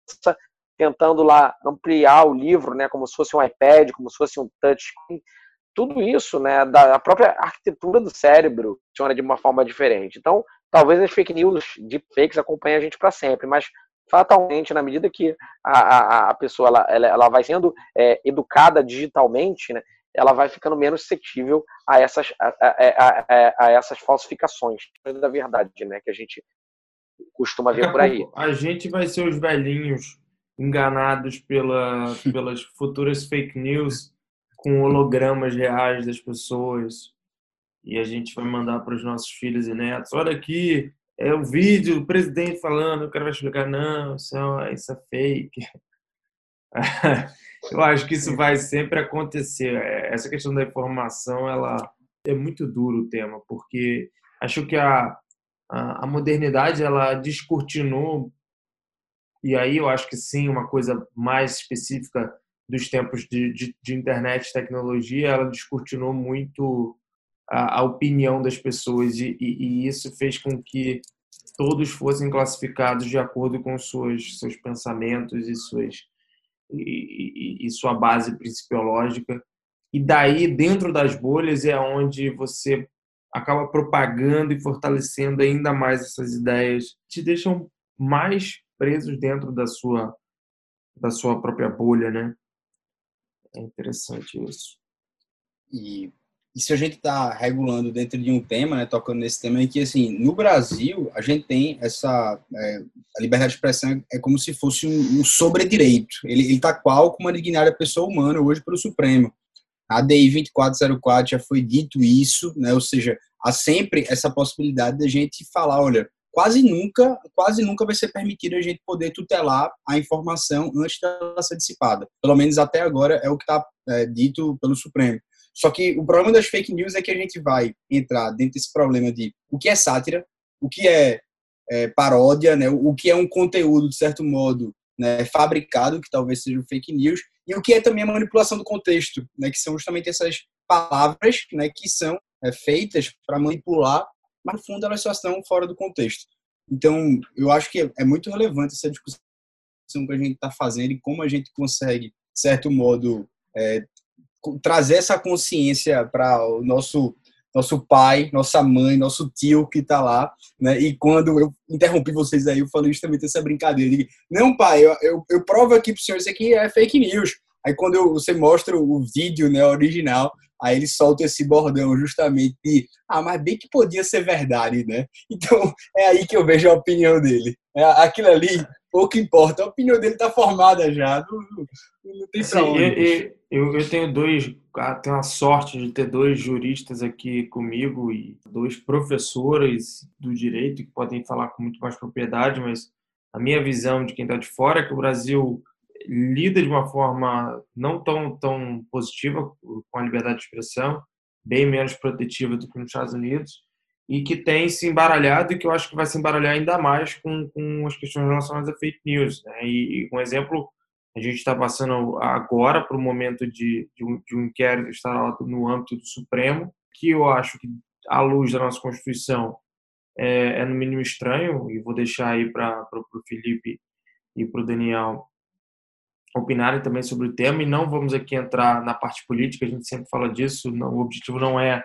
tentando lá ampliar o livro, né, como se fosse um iPad, como se fosse um touchscreen. Tudo isso, né, da própria arquitetura do cérebro funciona de uma forma diferente. Então, talvez as fake news, deepfakes acompanhem a gente para sempre, mas fatalmente, na medida que a, a, a pessoa ela, ela, ela vai sendo é, educada digitalmente, né, ela vai ficando menos suscetível a essas, a, a, a, essas falsificações da verdade, né, que a gente costuma ver por aí. A gente vai ser os velhinhos enganados pela, pelas futuras fake news com hologramas reais das pessoas e a gente vai mandar para os nossos filhos e netos. Olha aqui, é o vídeo do presidente falando, o cara vai explicar, não, isso é, isso é fake. Eu acho que isso vai sempre acontecer. Essa questão da informação, ela é muito duro o tema, porque acho que a, a, modernidade ela descortinou e aí eu acho que sim, uma coisa mais específica dos tempos de, de, de internet, tecnologia, ela descortinou muito a, a opinião das pessoas e, e, e, isso fez com que todos fossem classificados de acordo com suas, seus pensamentos e suas e, e, sua base principiológica. E daí, dentro das bolhas, é onde você acaba propagando e fortalecendo ainda mais essas ideias, te deixam mais presos dentro da sua da sua própria bolha, né? É interessante isso. E, se a gente está regulando dentro de um tema, né, tocando nesse tema, é que assim, no Brasil a gente tem essa é, a liberdade de expressão é como se fosse um, um sobredireito. Ele está qual como a da pessoa humana hoje pelo Supremo. A DI 2404 já foi dito isso, né? Ou seja, há sempre essa possibilidade da gente falar, olha, quase nunca, quase nunca vai ser permitido a gente poder tutelar a informação antes dela ser dissipada. Pelo menos até agora é o que está é, dito pelo Supremo. Só que o problema das fake news é que a gente vai entrar dentro desse problema de o que é sátira, o que é, é paródia, né, o que é um conteúdo, de certo modo, né, fabricado, que talvez seja fake news, e o que é também a manipulação do contexto, né, que são justamente essas palavras né, que são é, feitas para manipular mas no fundo elas só estão fora do contexto. Então, eu acho que é muito relevante essa discussão que a gente está fazendo e como a gente consegue, de certo modo, é, trazer essa consciência para o nosso nosso pai, nossa mãe, nosso tio que está lá, né? E quando eu interrompi vocês aí, eu falei justamente essa brincadeira. de não, pai, eu, eu, eu provo aqui para o senhor, isso aqui é fake news. Aí quando eu, você mostra o vídeo né, original, Aí ele solta esse bordão justamente de, ah, mas bem que podia ser verdade, né? Então é aí que eu vejo a opinião dele. É, aquilo ali, pouco importa, a opinião dele está formada já, não, não tem pra onde. Eu, eu, tenho dois, ah, tenho a sorte de ter dois juristas aqui comigo e dois professores do direito que podem falar com muito mais propriedade, mas a minha visão de quem está de fora é que o Brasil lida de uma forma não tão, tão positiva com a liberdade de expressão, bem menos protetiva do que nos Estados Unidos, e que tem se embaralhado e que eu acho que vai se embaralhar ainda mais com, com as questões relacionadas a fake news. Né? E, e um exemplo, a gente está passando agora para o momento de, de, um, de um inquérito está no âmbito do Supremo, que eu acho que, à luz da nossa Constituição, é, é no mínimo estranho, e vou deixar aí para o Felipe e para o Daniel opinarem também sobre o tema e não vamos aqui entrar na parte política, a gente sempre fala disso, não, o objetivo não é,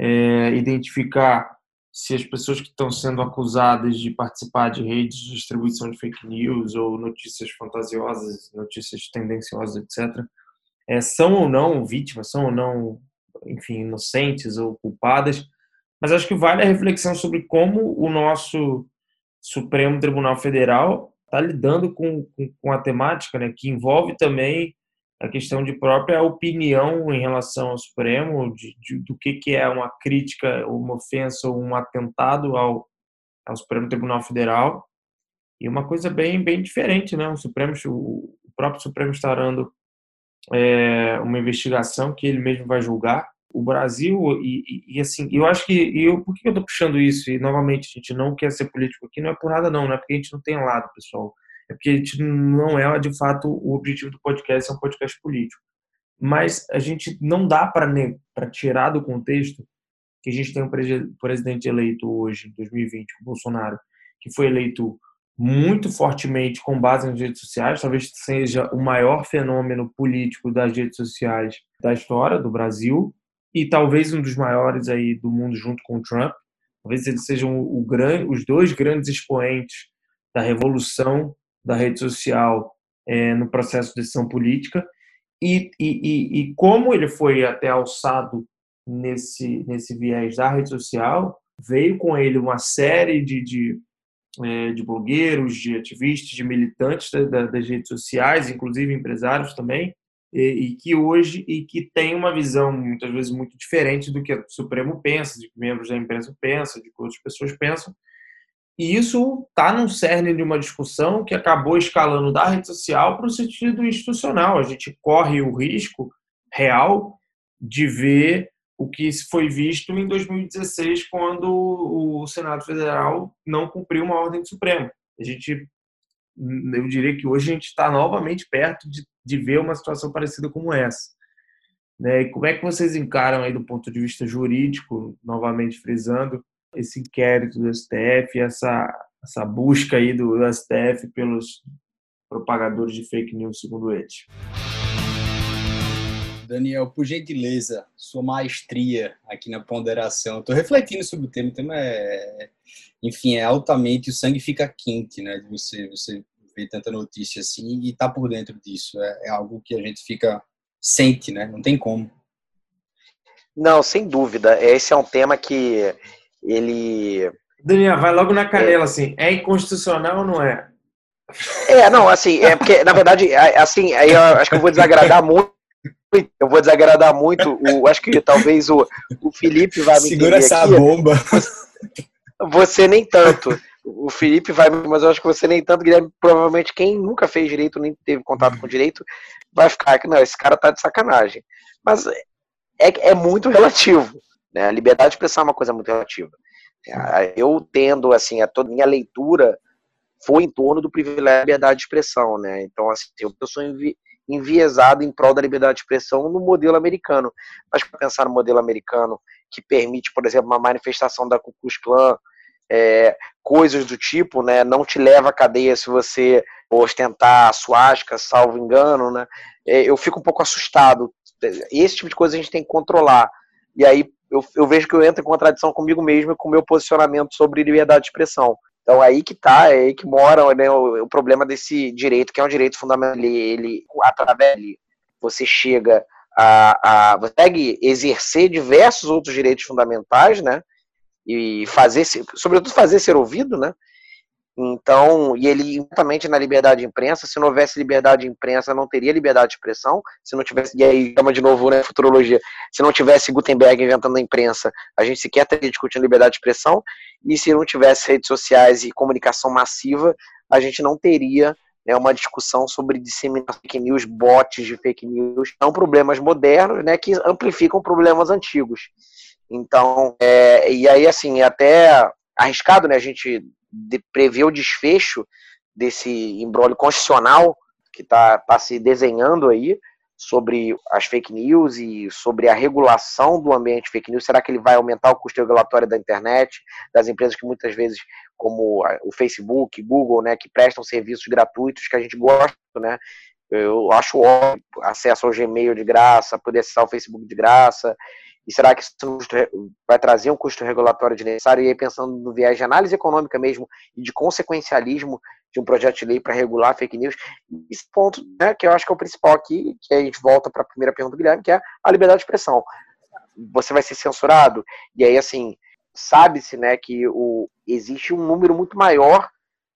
é, identificar se as pessoas que estão sendo acusadas de participar de redes de distribuição de fake news ou notícias fantasiosas, notícias tendenciosas, etc., é, são ou não vítimas, são ou não, enfim, inocentes ou culpadas, mas acho que vale a reflexão sobre como o nosso Supremo Tribunal Federal está lidando com, com, com, a temática, né, que envolve também a questão de própria opinião em relação ao Supremo, de, de, do que, que é uma crítica, uma ofensa ou um atentado ao, ao Supremo Tribunal Federal. E uma coisa bem, bem diferente, né? O Supremo, o próprio Supremo está dando é, uma investigação que ele mesmo vai julgar. O Brasil, e, e, e assim, eu acho que, eu, por que eu estou puxando isso? E novamente, a gente não quer ser político aqui, não é por nada não, não é porque a gente não tem lado, pessoal. É porque a gente não é, de fato, o objetivo do podcast é um podcast político. Mas a gente não dá para tirar do contexto que a gente tem um presidente eleito hoje, em 2020, o Bolsonaro, que foi eleito muito fortemente com base nas redes sociais, talvez seja o maior fenômeno político das redes sociais da história do Brasil e talvez um dos maiores aí do mundo junto com o Trump. Talvez eles sejam o, o, os dois grandes expoentes da revolução da rede social é, no processo de decisão política e, e, e, como ele foi até alçado nesse, nesse viés da rede social, veio com ele uma série de, de é, de blogueiros, de ativistas, de militantes das redes sociais, inclusive empresários também, e, que hoje e que tem uma visão muitas vezes muito diferente do que o Supremo pensa, de que membros da imprensa pensam, de que outras pessoas pensam. E isso está no cerne de uma discussão que acabou escalando da rede social para o sentido institucional. A gente corre o risco real de ver o que foi visto em 2016, quando o Senado Federal não cumpriu uma ordem do Supremo. A gente, eu diria que hoje a gente está novamente perto de, de ver uma situação parecida como essa. Né? E como é que vocês encaram aí do ponto de vista jurídico, novamente frisando, esse inquérito do STF, essa, essa busca aí do, do STF pelos propagadores de fake news, segundo eles? Daniel, por gentileza, sua maestria aqui na ponderação. Estou refletindo sobre o tema. O tema é, enfim, é altamente. O sangue fica quente, né? De você, você ver tanta notícia assim e tá por dentro disso. É, é, algo que a gente fica sente, né? Não tem como. Não, sem dúvida. Esse é um tema que ele. Daniel, vai logo na canela é... assim. É inconstitucional ou não é? É, não, assim, é porque, na verdade, é, assim, aí eu acho que eu vou desagradar muito eu vou desagradar muito. O, acho que talvez o, o Felipe vai me Segura essa aqui. bomba. Você nem tanto. O Felipe vai, mas eu acho que você nem tanto, Guilherme. Provavelmente quem nunca fez direito, nem teve contato com direito, vai ficar que não, esse cara tá de sacanagem. Mas é, é muito relativo. Né? A liberdade de expressão é uma coisa muito relativa. Eu tendo, assim, a toda minha leitura foi em torno do privilégio da liberdade de expressão, né? Então, assim, eu sou enviesado em prol da liberdade de expressão no modelo americano. Mas para pensar no modelo americano, que permite, por exemplo, uma manifestação da Ku Klux Klan, é, coisas do tipo, né, não te leva à cadeia se você ostentar a suástica, salvo engano, né, é, eu fico um pouco assustado. Esse tipo de coisa a gente tem que controlar. E aí eu, eu vejo que eu entro em contradição comigo mesmo e com o meu posicionamento sobre liberdade de expressão. Então aí que tá, é aí que mora né, o, o, problema desse direito, que é um direito fundamental. Ele, ele através dele, você chega a, a você consegue exercer diversos outros direitos fundamentais, né? E fazer, sobretudo fazer ser ouvido, né? Então, e ele exatamente na liberdade de imprensa, se não houvesse liberdade de imprensa, não teria liberdade de expressão, se não tivesse, e aí chama de novo, né, futurologia, se não tivesse Gutenberg inventando a imprensa, a gente sequer estaria discutindo liberdade de expressão, e se não tivesse redes sociais e comunicação massiva, a gente não teria né, uma discussão sobre disseminação de fake news, bots de fake news, são problemas modernos, né, que amplificam problemas antigos. Então, é, e aí, assim, é até arriscado, né, a gente de prever o desfecho desse embrólio constitucional que está tá se desenhando aí sobre as fake news e sobre a regulação do ambiente fake news. Será que ele vai aumentar o custo regulatório da internet, das empresas que muitas vezes, como o Facebook, Google, né, que prestam serviços gratuitos que a gente gosta, né? Eu acho óbvio acesso ao Gmail de graça, poder acessar o Facebook de graça, E será que isso vai trazer um custo regulatório desnecessário? E aí, pensando no viés de análise econômica mesmo e de consequencialismo de um projeto de lei para regular fake news, esse ponto, né, que eu acho que é o principal aqui, que a gente volta para a primeira pergunta do Guilherme, que é a liberdade de expressão. Você vai ser censurado? E aí, assim, sabe-se né, que o, existe um número muito maior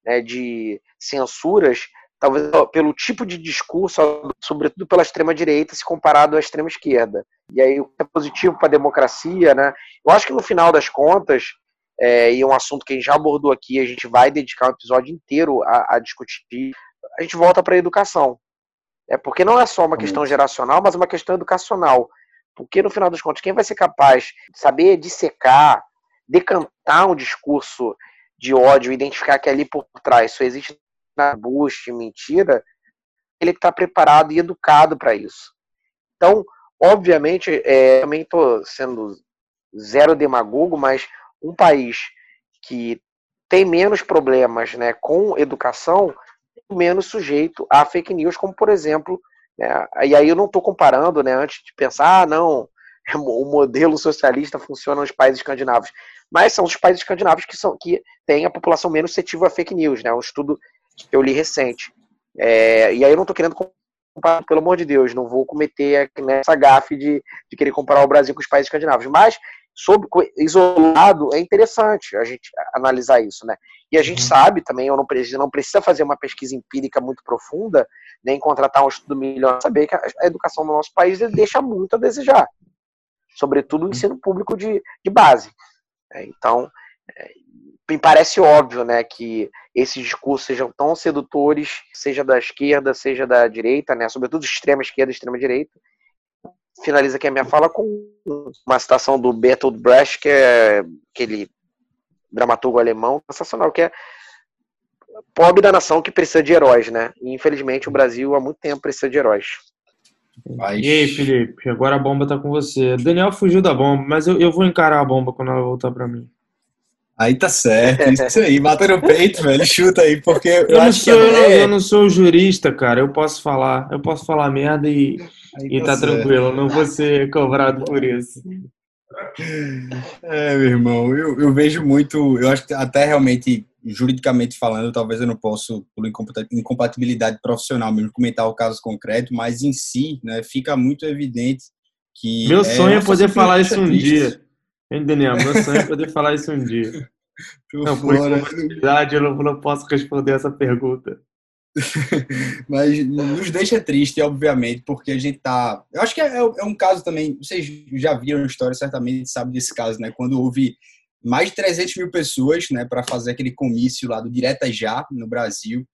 né, de censuras talvez pelo tipo de discurso, sobretudo pela extrema-direita, se comparado à extrema-esquerda. E aí, o que é positivo para a democracia, né? Eu acho que no final das contas, é, e é um assunto que a gente já abordou aqui, a gente vai dedicar um episódio inteiro a, a discutir, a gente volta para a educação. É porque não é só uma questão geracional, mas uma questão educacional. Porque, no final das contas, quem vai ser capaz de saber dissecar, decantar um discurso de ódio, identificar que ali por trás só existe na buste, mentira, ele está preparado e educado para isso. Então, obviamente, é, também estou sendo zero demagogo, mas um país que tem menos problemas né, com educação, menos sujeito a fake news, como por exemplo, né, e aí eu não estou comparando, né, antes de pensar, ah, não, o modelo socialista funciona nos países escandinavos, mas são os países escandinavos que são que têm a população menos suscetível a fake news, né, um estudo que eu li recente. É, e aí eu não estou querendo comparar, pelo amor de Deus, não vou cometer essa gafe de, de querer comparar o Brasil com os países escandinavos. Mas, sobre, isolado, é interessante a gente analisar isso, né? E a gente uhum. sabe também, eu não precisa, não precisa fazer uma pesquisa empírica muito profunda, nem contratar um estudo milhões, saber que a, a educação no nosso país deixa muito a desejar. Sobretudo o uhum. ensino público de, de base. É, então, é, me parece óbvio, né, que esses discursos sejam tão sedutores, seja da esquerda, seja da direita, né, sobretudo extrema esquerda e extrema direita. Finaliza aqui a minha fala com uma citação do Bertolt Brecht, que é aquele dramaturgo alemão sensacional, que é pobre da nação que precisa de heróis, né? E infelizmente o Brasil há muito tempo precisa de heróis. Mas... E aí, Felipe, agora a bomba tá com você. Daniel fugiu da bomba, mas eu, eu vou encarar a bomba quando ela voltar para mim. Aí tá certo, isso aí, mata no peito, velho, chuta aí, porque eu, eu acho sou, que é... eu não sou jurista, cara, eu posso falar, eu posso falar merda e, e tá, tá tranquilo, não vou ser cobrado por isso. É, meu irmão, eu, eu vejo muito, eu acho que até realmente, juridicamente falando, talvez eu não possa, por incompatibilidade profissional mesmo, comentar o caso concreto, mas em si, né, fica muito evidente que... Meu sonho é, é poder falar isso um dia. Hein, Daniel? Meu sonho é poder falar isso um dia. Tô não, por verdade, eu não, não posso responder essa pergunta. Mas nos deixa triste, obviamente, porque a gente tá. Eu acho que é, é, um caso também. Vocês já viram a história, certamente sabe desse caso, né? Quando houve mais de 300 mil pessoas, né, para fazer aquele comício lá do Direta Já no Brasil.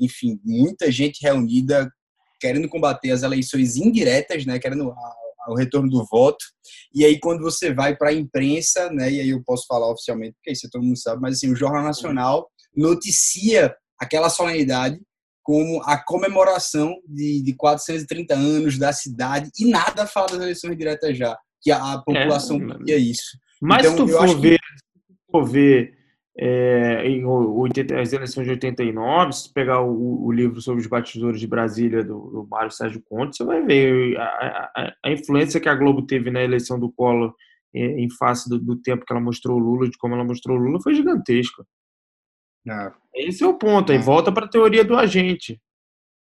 Enfim, muita gente reunida querendo combater as eleições indiretas, né, querendo o retorno do voto. E aí, quando você vai para a imprensa, né, e aí eu posso falar oficialmente, porque isso todo mundo sabe, mas assim, o Jornal Nacional noticia aquela solenidade como a comemoração de, de 430 anos da cidade e nada fala das eleições diretas já, que a, a população é, isso. Mas então, se tu for ver, que... for ver é, em 80, as eleições de 89, se pegar o, o, livro sobre os batizadores de Brasília, do, do Mário Sérgio Conte, você vai ver a, a, a, influência que a Globo teve na eleição do Collor é, em face do, do, tempo que ela mostrou o Lula, de como ela mostrou o Lula, foi gigantesca. É. Esse é o ponto, aí volta para a teoria do agente.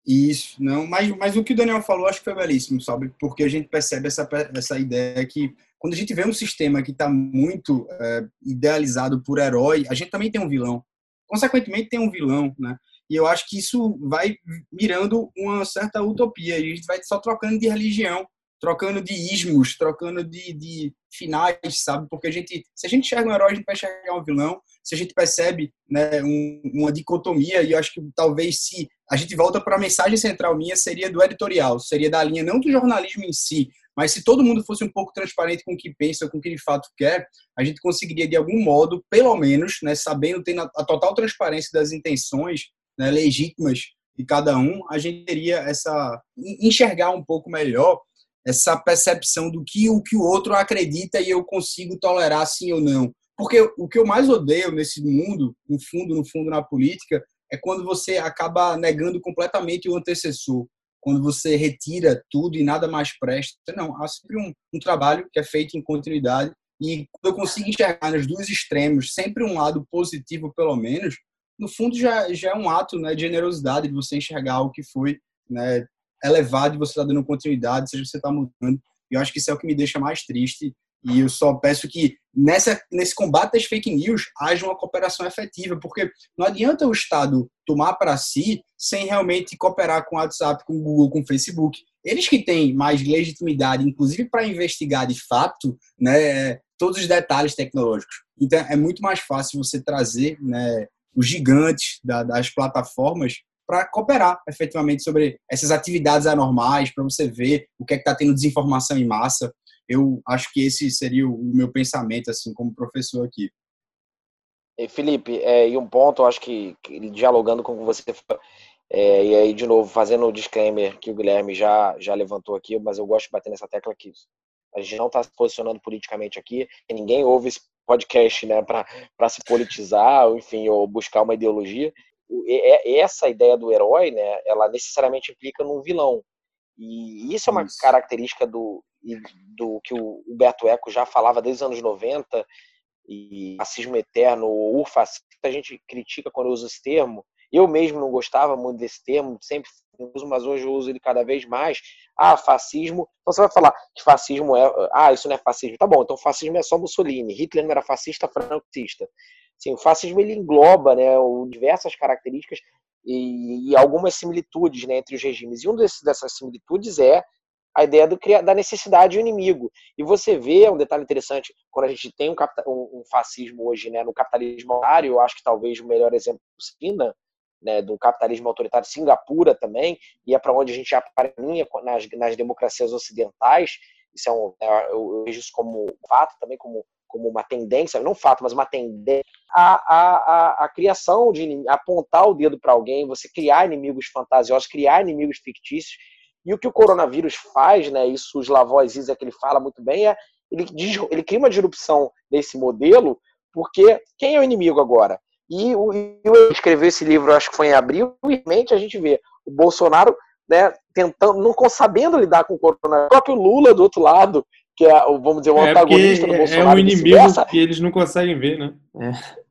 Isso, não, mas, mas o que o Daniel falou acho que foi belíssimo, sabe? Porque a gente percebe essa, essa ideia que quando a gente vê um sistema que está muito é, idealizado por herói, a gente também tem um vilão. Consequentemente, tem um vilão, né? E eu acho que isso vai mirando uma certa utopia. E a gente vai só trocando de religião, trocando de ismos, trocando de, de finais, sabe? Porque a gente, se a gente enxerga um herói, a gente vai enxergar um vilão. Se a gente percebe né, um, uma dicotomia, e eu acho que talvez se a gente volta para a mensagem central minha, seria do editorial, seria da linha não do jornalismo em si, mas se todo mundo fosse um pouco transparente com o que pensa, com o que de fato quer, a gente conseguiria, de algum modo, pelo menos, né, sabendo, tendo a total transparência das intenções né, legítimas de cada um, a gente teria essa. enxergar um pouco melhor essa percepção do que o que o outro acredita e eu consigo tolerar sim ou não. Porque o que eu mais odeio nesse mundo, no fundo, no fundo, na política, é quando você acaba negando completamente o antecessor quando você retira tudo e nada mais presta. Não, há sempre um, um trabalho que é feito em continuidade e quando eu consigo enxergar nos dois extremos sempre um lado positivo, pelo menos, no fundo já, já é um ato né, de generosidade de você enxergar o que foi né, elevado e você está dando continuidade, seja você está mudando. E eu acho que isso é o que me deixa mais triste. E eu só peço que nessa, nesse combate às fake news haja uma cooperação efetiva, porque não adianta o Estado tomar para si sem realmente cooperar com o WhatsApp, com o Google, com o Facebook. Eles que têm mais legitimidade, inclusive para investigar de fato, né, todos os detalhes tecnológicos. Então é muito mais fácil você trazer né, os gigantes da, das plataformas para cooperar efetivamente sobre essas atividades anormais, para você ver o que é que está tendo desinformação em massa. Eu acho que esse seria o meu pensamento, assim, como professor aqui. E Felipe, é, e um ponto, eu acho que, que dialogando com você, é, e aí, de novo, fazendo o disclaimer que o Guilherme já, já levantou aqui, mas eu gosto de bater nessa tecla aqui. A gente não está se posicionando politicamente aqui, ninguém ouve esse podcast né, para se politizar, ou, enfim, ou buscar uma ideologia. Essa ideia do herói, né, ela necessariamente implica num vilão. E isso é uma isso. característica do, do que o Beto Eco já falava desde os anos 90, e racismo eterno, ou fascista, a gente critica quando usa esse termo, eu mesmo não gostava muito desse termo, sempre uso, mas hoje eu uso ele cada vez mais. Ah, fascismo. Então você vai falar que fascismo é. Ah, isso não é fascismo. Tá bom, então fascismo é só Mussolini. Hitler não era fascista, franquista. Sim, o fascismo ele engloba né, diversas características e, e, algumas similitudes né, entre os regimes. E uma dessas similitudes é a ideia do, da necessidade do inimigo. E você vê, um detalhe interessante, quando a gente tem um, um, um fascismo hoje né, no capitalismo horário, eu acho que talvez o melhor exemplo China, né, do capitalismo autoritário, Singapura também, e é para onde a gente aparelha nas, nas democracias ocidentais. Isso é um, é, eu vejo isso como fato também, como, como uma tendência, não fato, mas uma tendência, a, a, a, a criação de apontar o dedo para alguém, você criar inimigos fantasiosos, criar inimigos fictícios. E o que o coronavírus faz, né, isso o Slavoj Zizek ele fala muito bem, é ele, ele cria uma disrupção desse modelo, porque quem é o inimigo agora? E o eu escreveu esse livro, acho que foi em abril, e realmente a gente vê o Bolsonaro né, tentando, não sabendo lidar com o coronavírus. O próprio Lula do outro lado, que é, vamos dizer, o é antagonista do Bolsonaro. É um inimigo que eles não conseguem ver, né? É.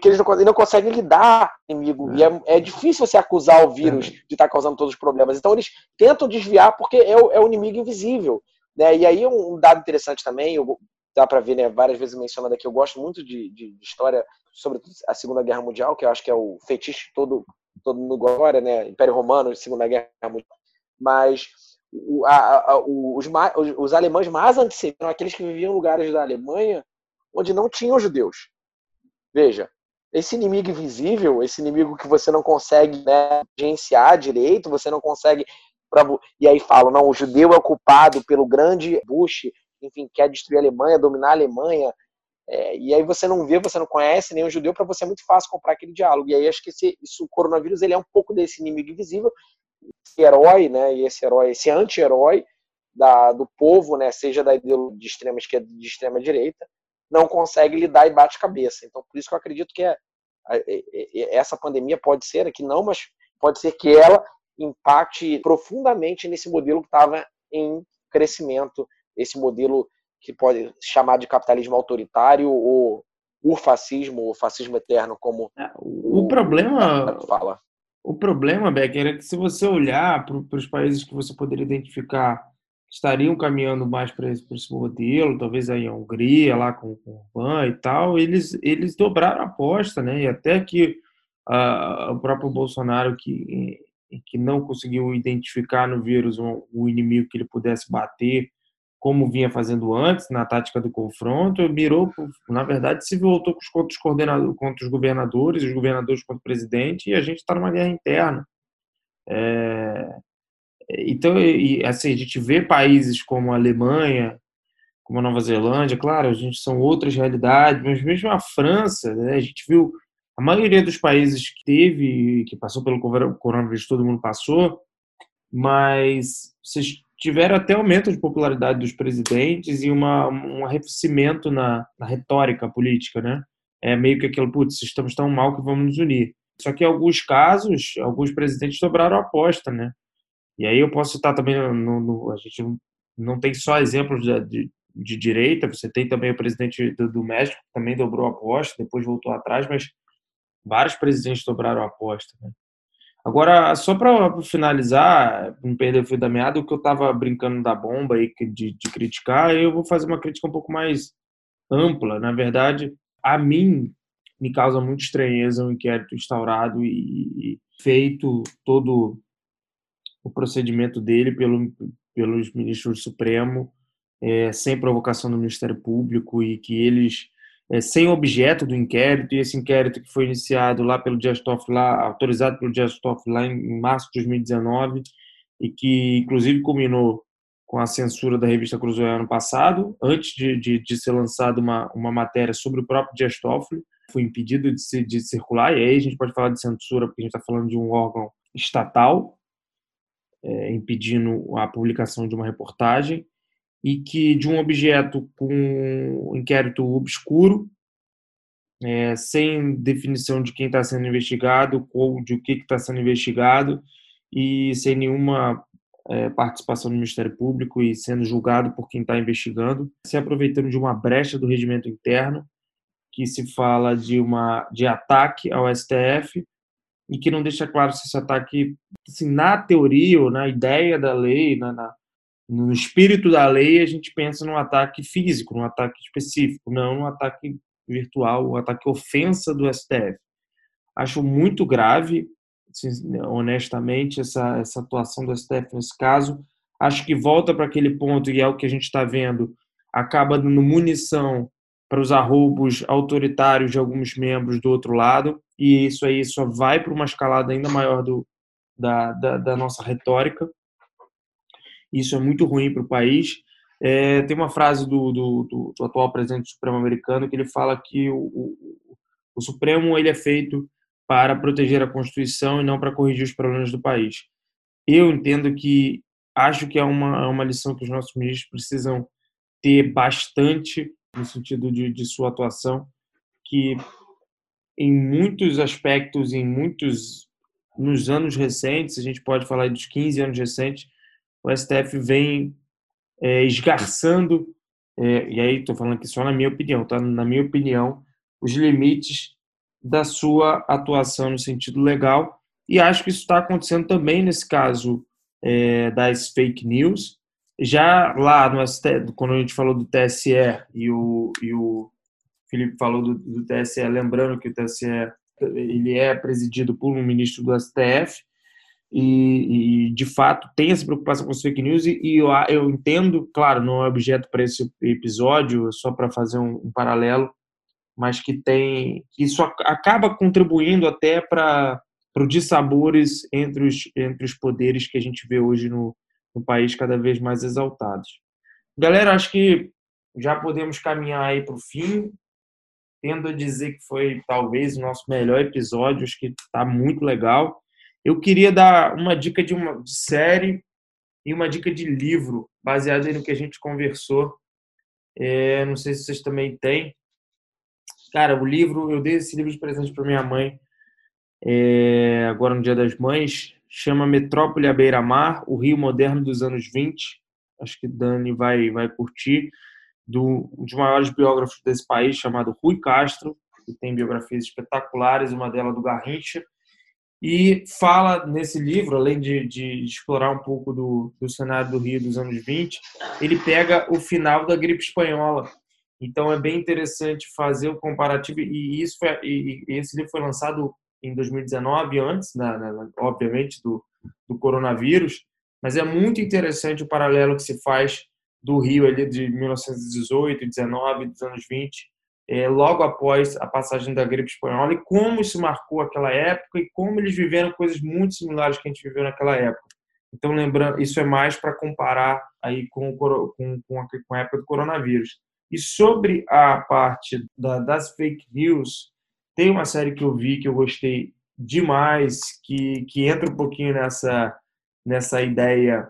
Que eles não, não conseguem lidar inimigo. É. E é, é, difícil você acusar o vírus é. de estar causando todos os problemas. Então eles tentam desviar porque é o, é o inimigo invisível. Né? E aí um dado interessante também, eu, dá para ver né, várias vezes mencionado aqui, eu gosto muito de, de, de história sobre a Segunda Guerra Mundial, que eu acho que é o fetiche todo, todo mundo agora, né? Império Romano, Segunda Guerra Mundial. Mas o, a, a, os, os, os, alemães mais antissemitas eram aqueles que viviam em lugares da Alemanha onde não tinham judeus. Veja, esse inimigo invisível, esse inimigo que você não consegue né, gerenciar direito, você não consegue. E aí falam, não, o judeu é ocupado pelo grande Bush, enfim, quer destruir a Alemanha, dominar a Alemanha, é, e aí você não vê, você não conhece nenhum judeu, para você é muito fácil comprar aquele diálogo. E aí acho que esse, isso, o coronavírus ele é um pouco desse inimigo invisível, esse herói, né? E esse herói, esse anti-herói do povo, né? Seja da ideologia de extrema esquerda, de extrema direita, não consegue lidar e bate cabeça. Então por isso que eu acredito que é, essa pandemia pode ser aqui não, mas pode ser que ela impacte profundamente nesse modelo que estava em crescimento, esse modelo que pode chamar de capitalismo autoritário ou o fascismo, o fascismo eterno, como é, o, o, problema fala. O problema, Becker, é que se você olhar para os países que você poderia identificar que estariam caminhando mais para esse, esse, modelo, talvez aí a Hungria, lá com, com o Orbán e tal, eles, eles dobraram a aposta, né? E até que uh, o próprio Bolsonaro, que, que não conseguiu identificar no vírus um, um inimigo que ele pudesse bater, como vinha fazendo antes, na tática do confronto, mirou, na verdade, se voltou contra os, coordenadores, contra os governadores, os governadores contra o presidente, e a gente está numa guerra interna. É, então, e, assim, a gente vê países como a Alemanha, como a Nova Zelândia, claro, a gente são outras realidades, mas mesmo a França, né, a gente viu a maioria dos países que teve, que passou pelo coronavírus, todo mundo passou, mas vocês tiveram até aumento de popularidade dos presidentes e uma, um arrefecimento na, na retórica política, né? É meio que aquilo, putz, estamos tão mal que vamos nos unir. Só que em alguns casos, alguns presidentes dobraram a aposta, né? E aí eu posso citar também, no, no, a gente não tem só exemplos de, de, de, direita, você tem também o presidente do, do México, que também dobrou a aposta, depois voltou atrás, mas vários presidentes dobraram a aposta. Né? Agora, só para finalizar, não perder o fio da meada, o que eu estava brincando da bomba aí de, de criticar, eu vou fazer uma crítica um pouco mais ampla. Na verdade, a mim me causa muita estranheza um inquérito instaurado e, e feito todo o procedimento dele pelo, pelos ministros do Supremo, é, sem provocação do Ministério Público e que eles é, sem objeto do inquérito, e esse inquérito que foi iniciado lá pelo Dias Toffoli, lá, autorizado pelo Dias Toffoli lá em, março de 2019, e que inclusive culminou com a censura da revista Cruzoé ano passado, antes de, de, de, ser lançada uma, uma matéria sobre o próprio Dias Toffoli, foi impedido de, se, de circular, e aí a gente pode falar de censura, porque a gente está falando de um órgão estatal, é, impedindo a publicação de uma reportagem, e que de um objeto com um inquérito obscuro, é, sem definição de quem está sendo investigado ou de o que está sendo investigado e sem nenhuma é, participação do Ministério Público e sendo julgado por quem está investigando, se aproveitando de uma brecha do regimento interno que se fala de uma de ataque ao STF e que não deixa claro se esse ataque, assim, na teoria ou na ideia da lei, na, na no espírito da lei, a gente pensa num ataque físico, num ataque específico, não num ataque virtual, um ataque ofensa do STF. Acho muito grave, honestamente, essa, essa atuação do STF nesse caso. Acho que volta para aquele ponto, e é o que a gente está vendo, acaba dando munição para os arroubos autoritários de alguns membros do outro lado, e isso aí só vai para uma escalada ainda maior do, da, da, da nossa retórica. Isso é muito ruim para o país. É, tem uma frase do, do, do, do, atual presidente do Supremo americano que ele fala que o, o, o Supremo ele é feito para proteger a Constituição e não para corrigir os problemas do país. Eu entendo que acho que é uma, uma lição que os nossos ministros precisam ter bastante no sentido de, de sua atuação, que em muitos aspectos, em muitos nos anos recentes, a gente pode falar dos 15 anos recentes, o STF vem é, esgarçando, é, e aí estou falando aqui só na minha opinião, tá? Na minha opinião, os limites da sua atuação no sentido legal, e acho que isso está acontecendo também nesse caso é, das fake news. Já lá no STF, quando a gente falou do TSE e o, e o Felipe falou do, do TSE, lembrando que o TSE ele é presidido por um ministro do STF, e, e, de fato tem essa preocupação com as fake news e, e eu, eu, entendo, claro, não é objeto para esse episódio, só para fazer um, um, paralelo, mas que tem isso acaba contribuindo até para o dissabores entre os, entre os poderes que a gente vê hoje no, no país cada vez mais exaltados. Galera, acho que já podemos caminhar aí para o fim. Tendo a dizer que foi talvez o nosso melhor episódio, acho que está muito legal. Eu queria dar uma dica de uma de série e uma dica de livro, baseado no que a gente conversou. É, não sei se vocês também têm. Cara, o livro, eu dei esse livro de presente para minha mãe, é, agora no Dia das Mães, chama Metrópole à Beira-Mar, o Rio Moderno dos anos 20. Acho que Dani vai, vai curtir. Do, um dos maiores biógrafos desse país, chamado Rui Castro, que tem biografias espetaculares, uma delas do Garrincha e fala nesse livro, além de, de explorar um pouco do, do, cenário do Rio dos anos 20, ele pega o final da gripe espanhola. Então é bem interessante fazer o comparativo e isso foi, e, e esse livro foi lançado em 2019 antes, na, na, obviamente do, do coronavírus, mas é muito interessante o paralelo que se faz do Rio ali de 1918, 19, dos anos 20 é, logo após a passagem da gripe espanhola e como isso marcou aquela época e como eles viveram coisas muito similares que a gente viveu naquela época. Então, lembrando, isso é mais para comparar aí com, com, com, a, com a época do coronavírus. E sobre a parte da, das fake news, tem uma série que eu vi que eu gostei demais, que, que entra um pouquinho nessa, nessa ideia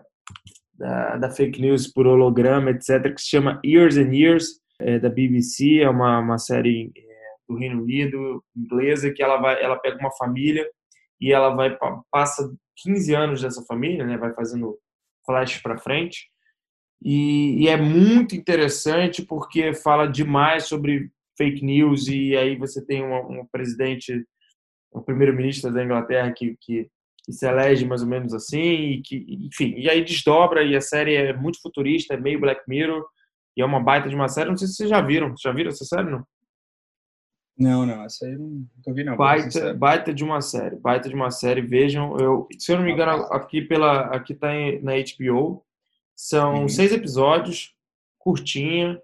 da, da fake news por holograma, etc., que se chama Years and Years, é, da BBC, é uma, uma série é, do Reino Unido, inglesa, que ela vai, ela pega uma família e ela vai passa 15 anos dessa família, né? Vai fazendo flash para frente. E, e, é muito interessante porque fala demais sobre fake news e aí você tem um, um presidente, um primeiro-ministro da Inglaterra que, que, que, se elege mais ou menos assim e que, enfim, e aí desdobra e a série é muito futurista, é meio Black Mirror e é uma baita de uma série. Não sei se vocês já viram. Já viram essa série, não? Não, não, essa aí não vi não. Baita, baita de uma série, baita de uma série. Vejam, eu, se eu não me engano, aqui pela, aqui tá na HBO. São uhum. seis episódios, curtinha,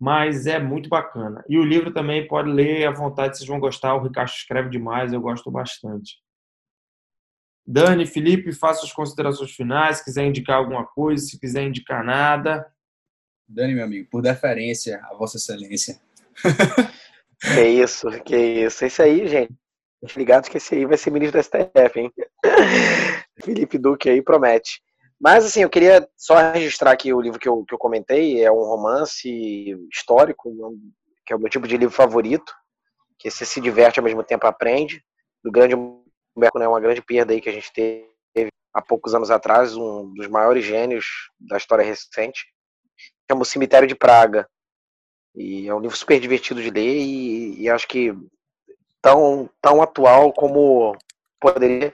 mas é muito bacana. E o livro também pode ler à vontade, vocês vão gostar. O Ricardo escreve demais, eu gosto bastante. Dani, Felipe, faça as considerações finais. Se quiser indicar alguma coisa, se quiser indicar nada. Dani, meu amigo, por deferência a Vossa Excelência. Que isso, que isso. Esse aí, gente, ligados que esse aí vai ser ministro da STF, hein? Felipe Duque aí promete. Mas, assim, eu queria só registrar aqui o livro que eu, que eu comentei, é um romance histórico, que é o meu tipo de livro favorito, que você se diverte ao mesmo tempo aprende, do grande Humberto, né, uma grande perda aí que a gente teve há poucos anos atrás, um dos maiores gênios da história recente, chama O Cemitério de Praga, e é um livro super divertido de ler e, e acho que tão, tão atual como poderia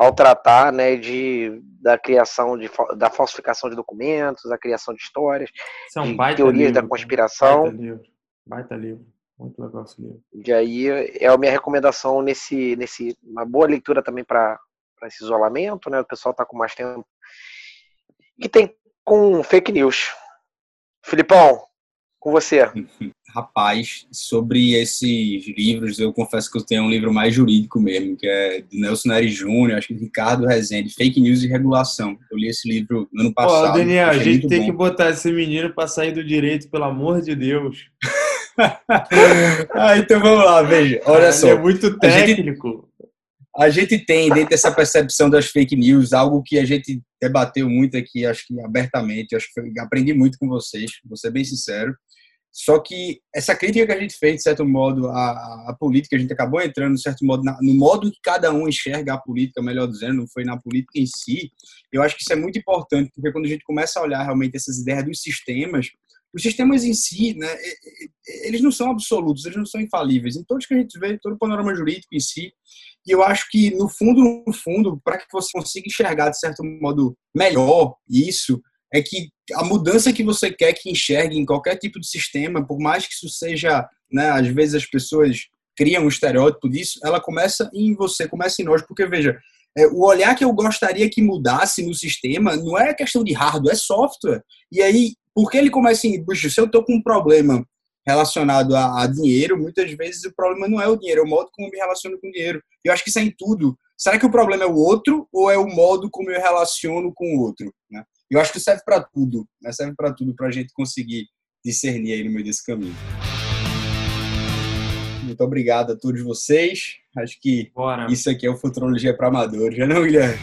ao tratar né, de, da criação de, da falsificação de documentos, da criação de histórias, é um de teorias livro, da conspiração. Baita livro, baita livro. Muito legal esse livro. E aí é a minha recomendação nesse, nesse uma boa leitura também para esse isolamento, né? O pessoal está com mais tempo. E tem com fake news. Filipão, com você. Rapaz, sobre esses livros, eu confesso que eu tenho um livro mais jurídico mesmo, que é do Nelson Neri Júnior, acho que Ricardo Rezende, Fake News e Regulação. Eu li esse livro no ano passado. Ó, Daniel, a gente tem bom. que botar esse menino para sair do direito, pelo amor de Deus. ah, então vamos lá, veja. Olha só. é muito técnico. A gente, a gente tem dentro dessa percepção das fake news algo que a gente debateu muito aqui, acho que abertamente, acho que aprendi muito com vocês, vou ser bem sincero. Só que essa crítica que a gente fez, de certo modo, à, à política, a gente acabou entrando, de certo modo, na, no modo que cada um enxerga a política, melhor dizendo, não foi na política em si. Eu acho que isso é muito importante, porque quando a gente começa a olhar realmente essas ideias dos sistemas, os sistemas em si, né, eles não são absolutos, eles não são infalíveis. Em todos que a gente vê, todo o panorama jurídico em si. E eu acho que, no fundo, no fundo, para que você consiga enxergar, de certo modo, melhor isso, é que a mudança que você quer que enxergue em qualquer tipo de sistema, por mais que isso seja, né, às vezes as pessoas criam um estereótipo disso, ela começa em você, começa em nós, porque veja, é, o olhar que eu gostaria que mudasse no sistema não é questão de hardware, é software. E aí, porque ele começa em, puxa, se eu estou com um problema relacionado a, a, dinheiro, muitas vezes o problema não é o dinheiro, é o modo como eu me relaciono com o dinheiro. Eu acho que isso é em tudo. Será que o problema é o outro ou é o modo como eu relaciono com o outro? Né? Eu acho que serve para tudo, né? serve para tudo para a gente conseguir discernir aí no meio desse caminho. Muito obrigado a todos vocês. Acho que Bora. isso aqui é o Futurologia para Amadores, já não, Guilherme?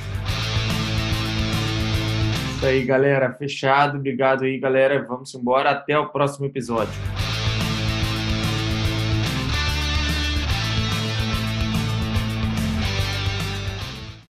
Isso aí, galera. Fechado. Obrigado aí, galera. Vamos embora. Até o próximo episódio.